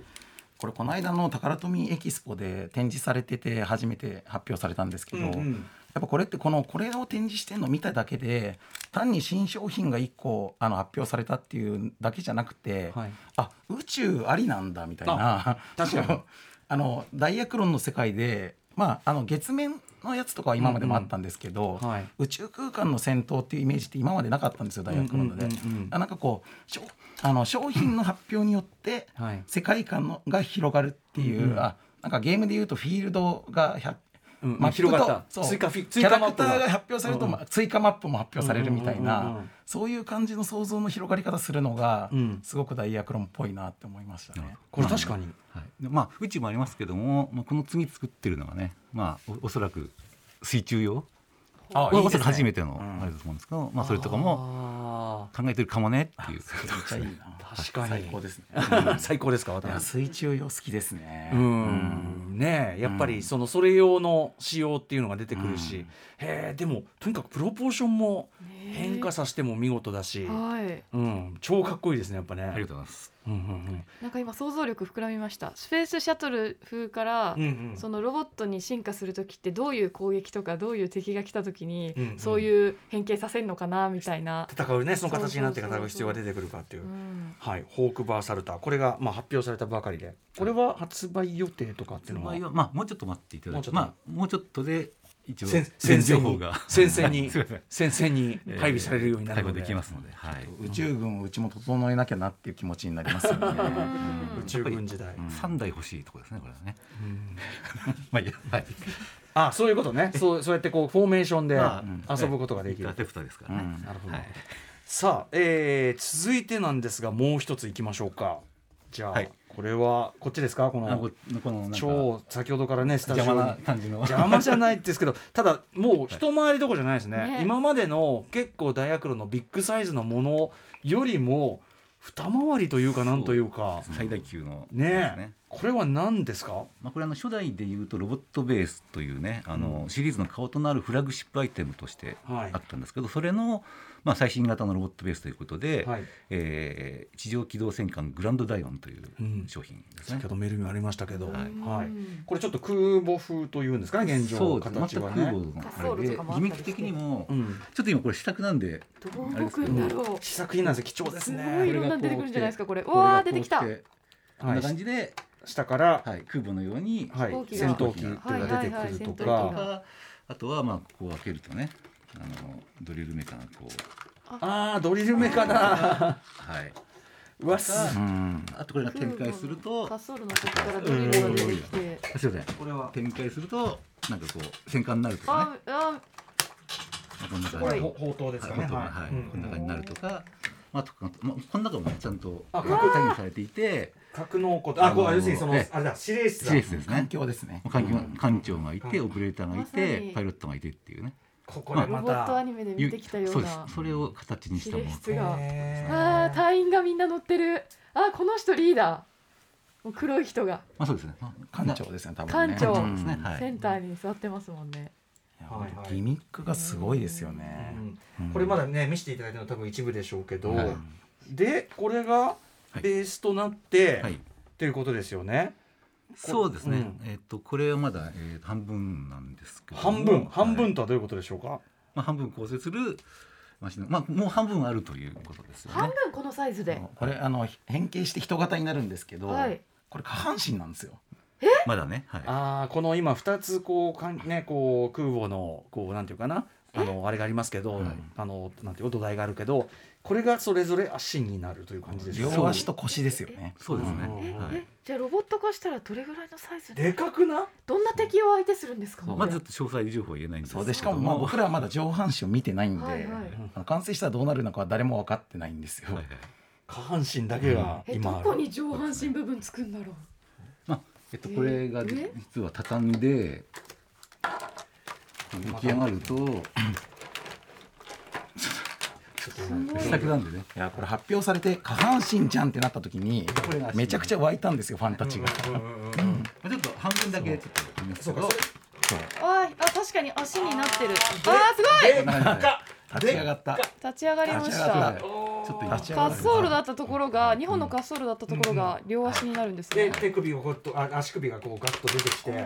これこの間の宝富エキスポで展示されてて初めて発表されたんですけど、うんうん。やっぱこれってこのこれを展示してるのを見ただけで単に新商品が1個あの発表されたっていうだけじゃなくて、はい。あ宇宙ありなんだみたいな。確かに。(laughs) あのダイヤクロンの世界でまああの月面のやつとかは今までもあったんですけど、はい。宇宙空間の戦闘っていうイメージって今までなかったんですよダイヤクロンので、うんうんうん。なんかこうあの商品の発表によってはい。世界観のが広がるっていう、うんうん。あなんかゲームでいうとフィールドが100うんマップと広がった。そう。追加フィキャラクターが発表されると、追加マップも発表されるみたいうんうんうんうんうなん。そういう感じの想像の広がり方するのが、うん。すごくダイヤクロンっぽいなって思いましたね。これ確かに、はい、でまあ宇宙もありますけども、まあ、この次作ってるのがね、まあ、おおそらく水中用あこれおそらく初めてのうん。あれだと思うんですけど、まあ、それとかもあ考えてるかもねっていう。確かに。最高ですね。ー最高ですか水中用好きですね。うん。ねえやっぱりそのそれ用の仕様っていうのが出てくるし、へえでもとにかくプロポーションも変化させても見事だし、はい。うん、超かっこいいですねやっぱね。ありがとうございます。うんうんなんか今想像力膨らみました。スペースシャトル風から、うんうん。うんそのロボットに進化する時ってどういう攻撃とかどういう敵が来た時に、うんうん。そういう変形させるのかなみたいな、戦うねその形になって戦う必要が出てくるかっていう。うんはい、ホークバーサルター。これがまあ発表されたばかりで。これは発売予定とかっていうのは？は、まあ、もうちょっと待っていただまあ、もうちょっとで一応先全先生に情報が。先生に (laughs) すいません。先生に配備されるようになるので、対応できますので、はい。宇宙軍をうちも整えなきゃなっていう気持ちになりますよね。宇宙軍時代、三台欲しいところですね、これはね。まあ、いいや、はい。あそういうことね。(laughs) そうそうやってこうフォーメーションでまあ遊ぶことができる。インターセプターですからね。うんなるほど、はいさあ、えー続いてなんですがもう一ついきましょうかじゃあ、はい。これはこっちですか？このあここの超先ほどからねスタジオに。邪魔な感じの。邪魔じゃないですけど (laughs) ただもう一回りどころじゃないですね、ね。今までの結構ダイヤクロのビッグサイズのものよりも二回りというかなんというか。最大級の。ねね。これは何ですか？まあ、これあの初代でいうとロボットベースというねあのシリーズの顔となるフラッグシップアイテムとしてはい。あったんですけど、それの、まあ、最新型のロボットベースということで、はい。えー地上機動戦艦グランドダイオンといううん。商品ですね。先ほ。どメールにもありましたけど、はい。はい。これちょっと空母風というんですかね現状そうです形はね。空母のあれでギミック的にも、うん、ちょっと今これ試作なんでどう動くんだろう。試作品なんですよ貴重ですすね。ごいいろんなの出てくるんじゃないですかこれ。うこれがわー出てきた。こんな感じで、下から、はい、空母のように、はい戦闘機が出てくるとはいはいはい。あとはまあこう開けるとねあのドリルメカがこうああドリルメかな。はい。うわす。うん。あとこれが展開すると滑走路の先からドリルが出てきて。あすいません。これは展開するとなんかこう戦艦になるとかね。ああまあこんな感じ。でほ砲塔ですかね。はい。こんな感じになるとか。まあ、とかまあ、この中もちゃんとあタイムされていて、格納庫あこう要するにそのええ。あれだ司令室だ。施設です環ね。境ですね。環境艦長がいて、うんオペレーターがいてパイロットがいてっていうね。ここでまロボットアたニメで見てきたよそうなす。それを形にしたもの。あー隊員がみんな乗ってる。あこの人リーダー。もう黒い人が。まあ、そうですね。まあ館長ですね多分ね。館長。ね。はい。センターに座ってますもんね。はいはい。ギミックがすごいですよね。うんこれまだね見せていただいたのは多分一部でしょうけど、はい。でこれがはい。ベースとなって、はい。っていうことですよね。そうですね。うんえっと、これはまだ、えー半分なんですけども。半分半はい分とはどういうことでしょうか？まあ、半分構成するマシンまあ、もう半分あるということですよ半ね。分このサイズでこれあの変形して人型になるんですけど、はいこれ下半身なんですよまだね。はい。ああこの今二つこうかんねこう空母のこうなんていうかな？あのあれがありますけど、はいあのなんていう土台があるけどこれがそれぞれ足になるという感じです両足と腰ですよね。そうですね。じゃあロボット化したらどれぐらいのサイズでか？くな？どんな敵を相手するんですか？まあ、ずっと詳細情報は言えないんですけど。そうでしかもまあ僕らはまだ上半身を見てないんで、はいはい。あの完成したらどうなるのかは誰も分かってないんですよ、はいはい。下半身だけが今ある、こに上半身部分つくんだろう？まあ、えっと、これがえー実は畳んで。出来上がると。試作なんでね。いやこれ発表されて下半身じゃんってなった時にこれが足めちゃくちゃ湧いたんですよファンたちが、まあ、ちょっと半分だけちょっと言いますけど。あーあ確かに足になってる。あーすごい。立ち上がった。立ち上がりました。たちょっと立ち上がる滑走路だったところが2本の滑走路だったところが両足になるんですね。で手首がこうとあ足首がこうガッと出てきて、はい。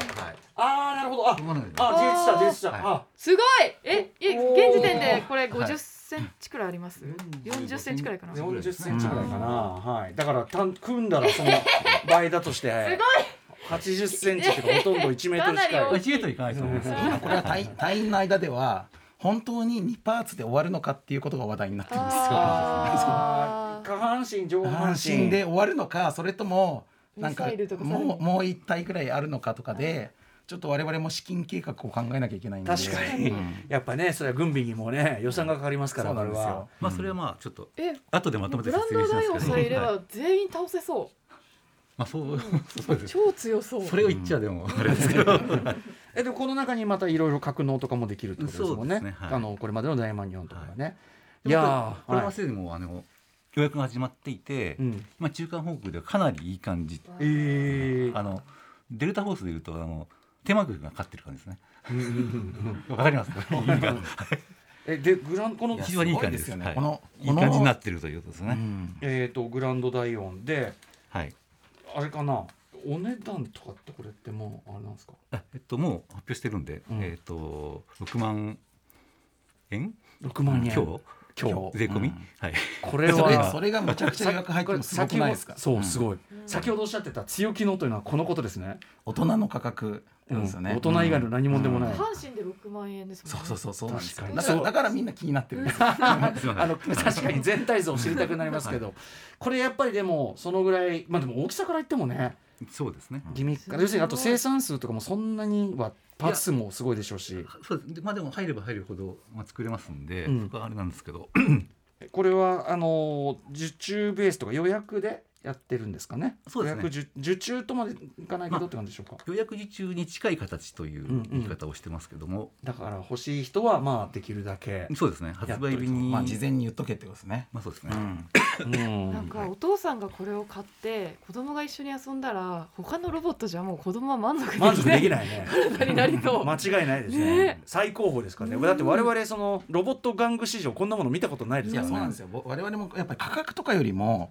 ああなるほど。あそうなんですあ自立した自立した、すごい。え現時点でこれはい。50センチくらいあります？40センチくらいかな。すごい40センチぐらいかな、はい。だからたん組んだらその倍だとして80センチっていうかほとんど1メートル近い。かなり大一メートルいかないと思い。ます。これは隊隊員の間では本当に2パーツで終わるのかっていうことが話題になってるんですよ下半身上下半半身身で終わるのかそれともなんかもうもう一体ぐらいあるのかとかでちょっと我々も資金計画を考えなきゃいけないんで確かに、うんやっぱねそれは軍備にもね予算がかかりますからそれはまあ、それはまあ、ちょっと。え後でまとめてブランド説明しますけど。ダイオンさえいれはいば全員倒せそまあ、そう、そうです。超強そうそれを言っちゃでも、あれですけど。(laughs) えでこの中にまたいろいろ格納とかもできるってことですもんねそうですねはいあのこれまでの大マニオンとかがね、い、いやこれははいすでにもう、あの。予約が始まっていて、うん今中間報告ではかなりいい感じ。えーあの。デルタフォースでいうと、あの。手間がかってる感じですね。わかります。えでグランこの非常にいい感じです。よねはいこのいい感じになってるということですね。うんえー、とグランドダイオンではい。あれかな？お値段とかってこれってもうあれなんですか？あえっと、もう発表してるんで、うんえっと、六万円？6万円今日。今日。税込み、うん。はい。これそれはそれがむちゃくちゃ予約入ってもす。ごくないですかそうすい。ごい、先ほどおっしゃってた強気のというのはこのことですね、大人の価格なんですよね、うん。大人以外の何もんでもない、下半身で6万円ですもんね。そうそうそうそう確かに。だからだからみんな気になってる。あの確かに全体像を知りたくなりますけど、これやっぱりでもそのぐらいまあでも大きさから言ってもねそうですね。ギミック。要するにあと生産数とかもそんなにはパーツ数もすごいでしょうし。そうです。でまあでも入れば入るほど、まあ、作れますんで、うん。そこはあれなんですけど。これはあの受注ベースとか予約でやってるんですかね？そうですね。予約受受注とまでいかないけどって感じでしょうか、予約受注に近い形という言い方をしてますけども、だから欲しい人はまあできるだけそうですね。発売日にまあ事前に言っとけってことですね、まあそうですね、なんかお父さんがこれを買って子供が一緒に遊んだら他のロボットじゃもう子供は満足できない。満足できないね。体になりそう間違いないですね。ね。最高峰ですからね。だって我々そのロボット玩具市場こんなもの見たことないですいからね。やそうなんですよ。ぼ我々もやっぱり価格とかよりも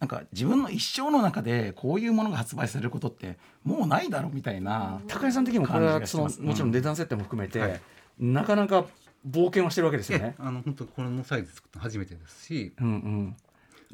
なんか自分の一生の中でこういうものが発売されることってもうないだろうみたいな、高井さん的にもこれは感じそのもちろん値段設定も含めて、はい。なかなか冒険をしてるわけですよえね。あの本当このサイズ作ったの初めてですし、うんうん、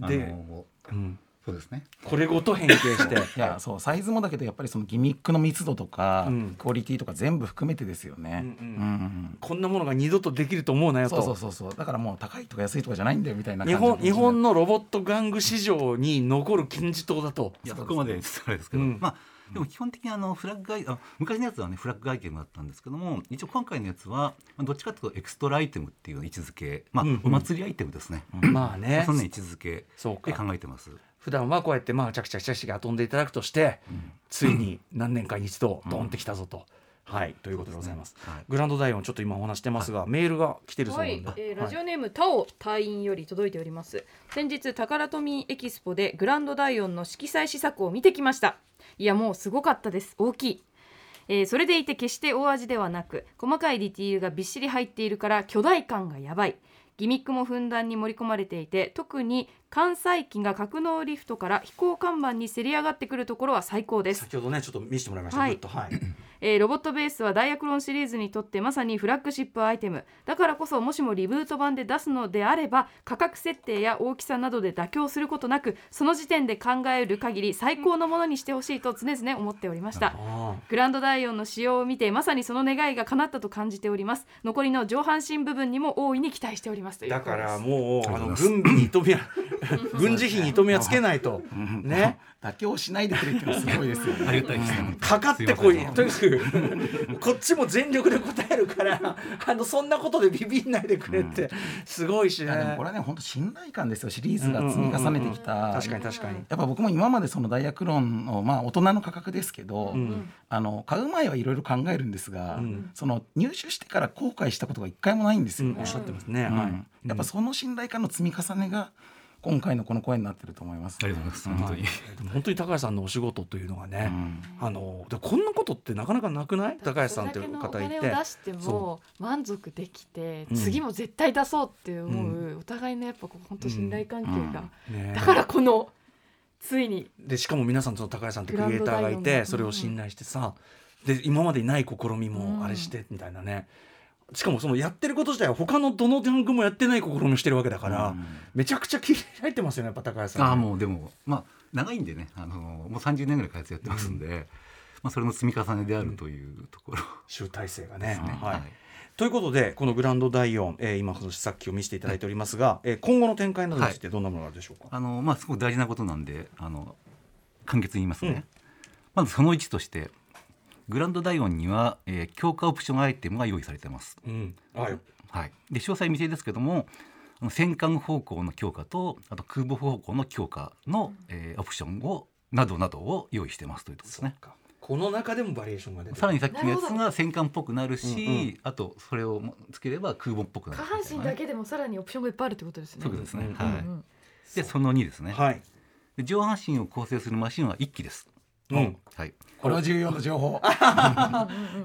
あで、のうん、そうですね。これごと変形して。(laughs) い。やそうサイズもだけどやっぱりそのギミックの密度とか、うん。クオリティとか全部含めてですよね。うんうん。うんこんなものが二度とできると思うなよと。そうそうそうそう。だからもう高いとか安いとかじゃないんだよみたいな感日本日本のロボット玩具市場に残る金字塔だと。いやそこまであれですけど、うん。まあでも基本的にあのフラッグアイあ昔のやつはねフラッグアイテムだったんですけども一応今回のやつはまあどっちかというとエクストラアイテムっていう位置づけ。まあ、うんうん。お祭りアイテムですね、まあね。そんな位置づけそうか。で考えてます。普段はこうやってまあチャキチャキチャキチャキ遊んでいただくとして、ついに何年かに一度ドンってきたぞと。はいということでございます。はい。グランドダイオンちょっと今お話してますが、メールが来てるそうはいなんで、、えーラジはいオネーム、タオ隊員より届いております。先日タカラトミーエキスポでグランドダイオンの色彩試作を見てきました。いやもうすごかったです。大きい。えーそれでいて決して大味ではなく細かいディティールがびっしり入っているから巨大感がやばいギミックもふんだんに盛り込まれていて特に関西機が格納リフトから飛行看板にせり上がってくるところは最高です先ほどねちょっと見せてもらいました。はいはい。えーロボットベースはダイアクロンシリーズにとってまさにフラッグシップアイテム。だからこそもしもリブート版で出すのであれば価格設定や大きさなどで妥協することなくその時点で考える限り最高のものにしてほしいと常々思っておりました。あグランドダイオンの仕様を見てまさにその願いが叶ったと感じております。残りの上半身部分にも大いに期待しておりますだからもうあの軍備に糸目は軍事費に糸目はつけないと。ね妥協しないでくれってすごいですよね。ありがたいですね。かかってこい。とにかくこっちも全力で答えるからあのそんなことでビビんないでくれってすごいしね。でもこれはね本当信頼感ですよ。シリーズが積み重ねてきた。確かに確かに。やっぱ僕も今までそのダイヤクロンのまあ大人の価格ですけど、ん。あの買う前はいろいろ考えるんですが、ん。その入手してから後悔したことが一回もないんですよ。ね。うんおっしゃってますね。うん。はい。やっぱその信頼感の積み重ねが今回のこの声になってると思います。ありがとうございます。本当に。本当に高橋さんのお仕事というのがね、うん。あのでこんなことってなかなかなくない？高橋さんっていう方いそれだけのおて金を出してそも満足できてうん。次も絶対出そうって思う、お互いのやっぱこう本当信頼関係が、うねだからこのついに。でしかも皆さんその高橋さんってクリエイターがいてのそれを信頼してさ、で今までにない試みもあれしてみたいなね、しかもそのやってること自体は他のどのジャンルもやってない試みをしてるわけだから、うん。めちゃくちゃ気に入ってますよねやっぱ高橋さん、ああもうでもまあ長いんでねあのもう30年ぐらい開発やってますんで、まあそれの積み重ねであるというところ。集大成がね。ね。はい。はい。ということでこのグランドダイオン、えー今その試作機を見せていただいておりますが、えー今後の展開などについてどんなものがあるでしょうか、あのまあすごく大事なことなんであの簡潔に言いますね、まずその1としてグランドダイオンには、えー強化オプションアイテムが用意されてます、うん。はいはい、で詳細未定ですけどもあの戦艦方向の強化とあと空母方向の強化の、えーオプションをなどなどを用意してますというところですね。この中でもバリエーションが出さらにさっきのやつが戦艦っぽくなるし、うんうん。あとそれをつければ空母っぽくなる下半身だけでもさらにオプションがいっぱいあるってことですね。そういうことですね、うんはい、うん。でその2ですね、はい、で上半身を構成するマシンは1機です、うん、はい。これは重要な情報。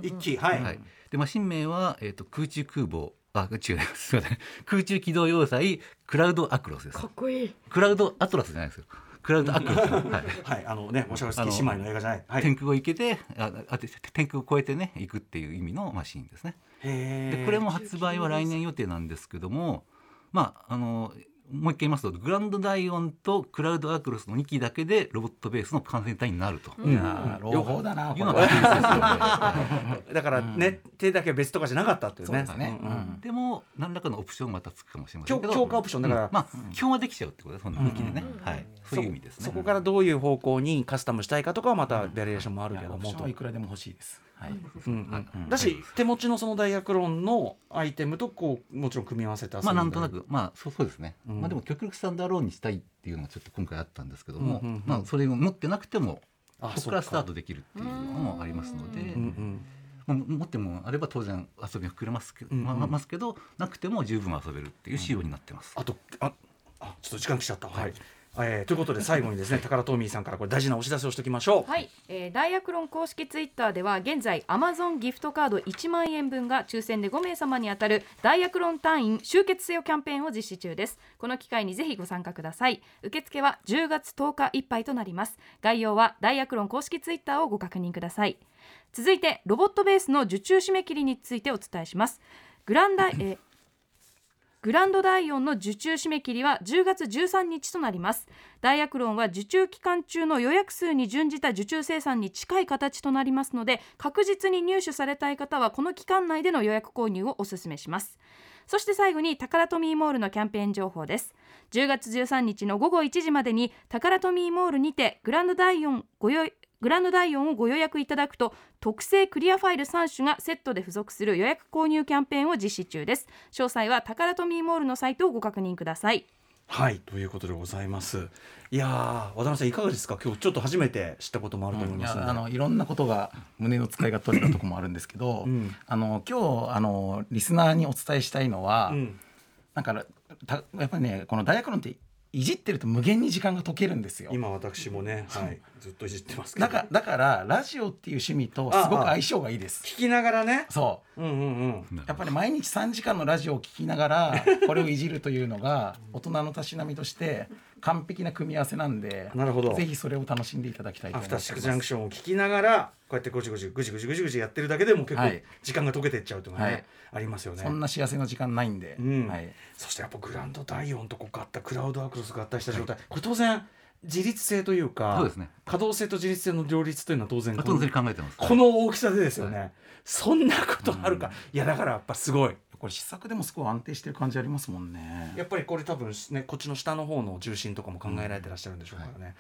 一気はい、はい、でマシン名は、えー、と空中空母。あ違うす。(laughs) みません。空中機動要塞クラウドアクロスです。かっこいい。クラウドアトラスじゃないですよ。クラウドアクロス、(laughs) はい。はい、あのね、おしゃべり姉妹の映画じゃない。はい。天空を行けてああて天空を越えてね行くっていう意味のマシンですね。へでこれも発売は来年予定なんですけどもまああのもう一回言いますとグランドダイオンとクラウドアクロスの2機だけでロボットベースの完成体になると。うん。いやー朗報だな。だからね、手だけ別とかじゃなかったっていうね。でも何らかのオプションまたつくかもしれませ強んけど。強化オプションだから、まあ基本はできちゃうってことですその2機でね、うん。はい、そう。いう意味ですね。そこからどういう方向にカスタムしたいかとかはまたバリエーションもあるけどもいくらでも欲しいです。はい。うんうんだし手持ちのそのダイヤクロンのアイテムとこうもちろん組み合わせて遊ぶまあなんとなくまあそうそうですね、うん。まあでも極力スタンダーローンにしたいっていうのがちょっと今回あったんですけども、うんうんうん。まあそれを持ってなくてもあそこからスタートできるっていうのもありますので、持ってもあれば当然遊びが膨れますけど、まあますけどなくても十分遊べるっていう仕様になってます。あとああちょっと時間来ちゃった。はい、えーということで最後にですねタカラトミーさんからこれ大事なお知らせをしておきましょう。はい、えー、ダイアクロン公式ツイッターでは現在 Amazon ギフトカード1万円分が抽選で5名様に当たるダイアクロン単位集結せよキャンペーンを実施中です。この機会にぜひご参加ください。受付は10月10日いっぱいとなります。概要はダイアクロン公式ツイッターをご確認ください。続いてロボットベースの受注締め切りについてお伝えします。グランダイ、えーグランドダイオンの受注締め切りは10月13日となります。ダイアクロンは受注期間中の予約数に準じた受注生産に近い形となりますので確実に入手されたい方はこの期間内での予約購入をお勧めします。そして最後にタカラトミーモールのキャンペーン情報です。10月13日の午後1時までにタカラトミーモールにてグランドダイオンご用意グランドダイオンをご予約いただくと特製クリアファイル3種がセットで付属する予約購入キャンペーンを実施中です。詳細はタカラトミーモールのサイトをご確認ください。はいということでございます。いやー渡辺さんいかがですか？今日ちょっと初めて知ったこともあると思いますので、いやあのいろんなことが胸の使いが取れたところもあるんですけど、うん。あの今日あのリスナーにお伝えしたいのは、うん。なんかたやっぱりねこのダイアクロンっていじってると無限に時間が解けるんですよ。今私もね、はい、ずっといじってますだからだからラジオっていう趣味とすごく相性がいいです。聞きながらね。そう。うんうんうん。やっぱり毎日3時間のラジオを聞きながら (laughs) これをいじるというのが大人のたしなみとして完璧な組み合わせなんでなるほど。ぜひそれを楽しんでいただきたいとア思ってます。フターシックスジャンクションを聞きながらこうやってぐじぐじぐじぐじぐじぐじやってるだけでも結構はい。時間が解けてっちゃうというのがね、はい。ありますよね。そんな幸せの時間ないんで、うん。はい、そしてやっぱグランドダイオンとこう合体クラウドアクロス合体した状態、これ当然自立性というかそうですね。可動性と自立性の両立というのは当然あとで考えてます。この大きさでですよね、そんなことあるか、いやだからやっぱすごい。これ試作でもすごい安定してる感じありますもんね。やっぱりこれ多分ねこっちの下の方の重心とかも考えられてらっしゃるんでしょうからね。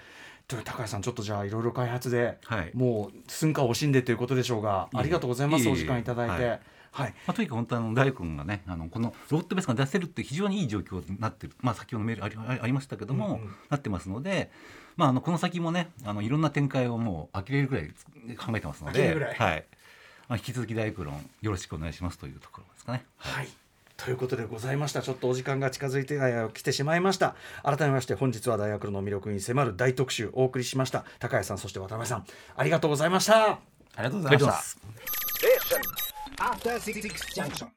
という高橋さんちょっとじゃあいろいろ開発で、はい。もう寸暇を惜しんでということでしょうがありがとうございます。お時間いただいて。はいはい。まあ、とにかく本当あの大君がねあのこのロボットベースが出せるって非常にいい状況になってる、まあ、先ほどのメールありありましたけども、うんうん。なってますので、まあ、あのこの先もねあのいろんな展開をもう呆れるぐらい考えてますので呆れるぐらい。はい。まあ、引き続き大クロンよろしくお願いしますというところですかね。はい。ということでございました。ちょっとお時間が近づいてあ来てしまいました。改めまして本日は大学の魅力に迫る大特集お送りしました。高谷さんそして渡辺さんありがとうございました。ありがとうございました。After Six Junction.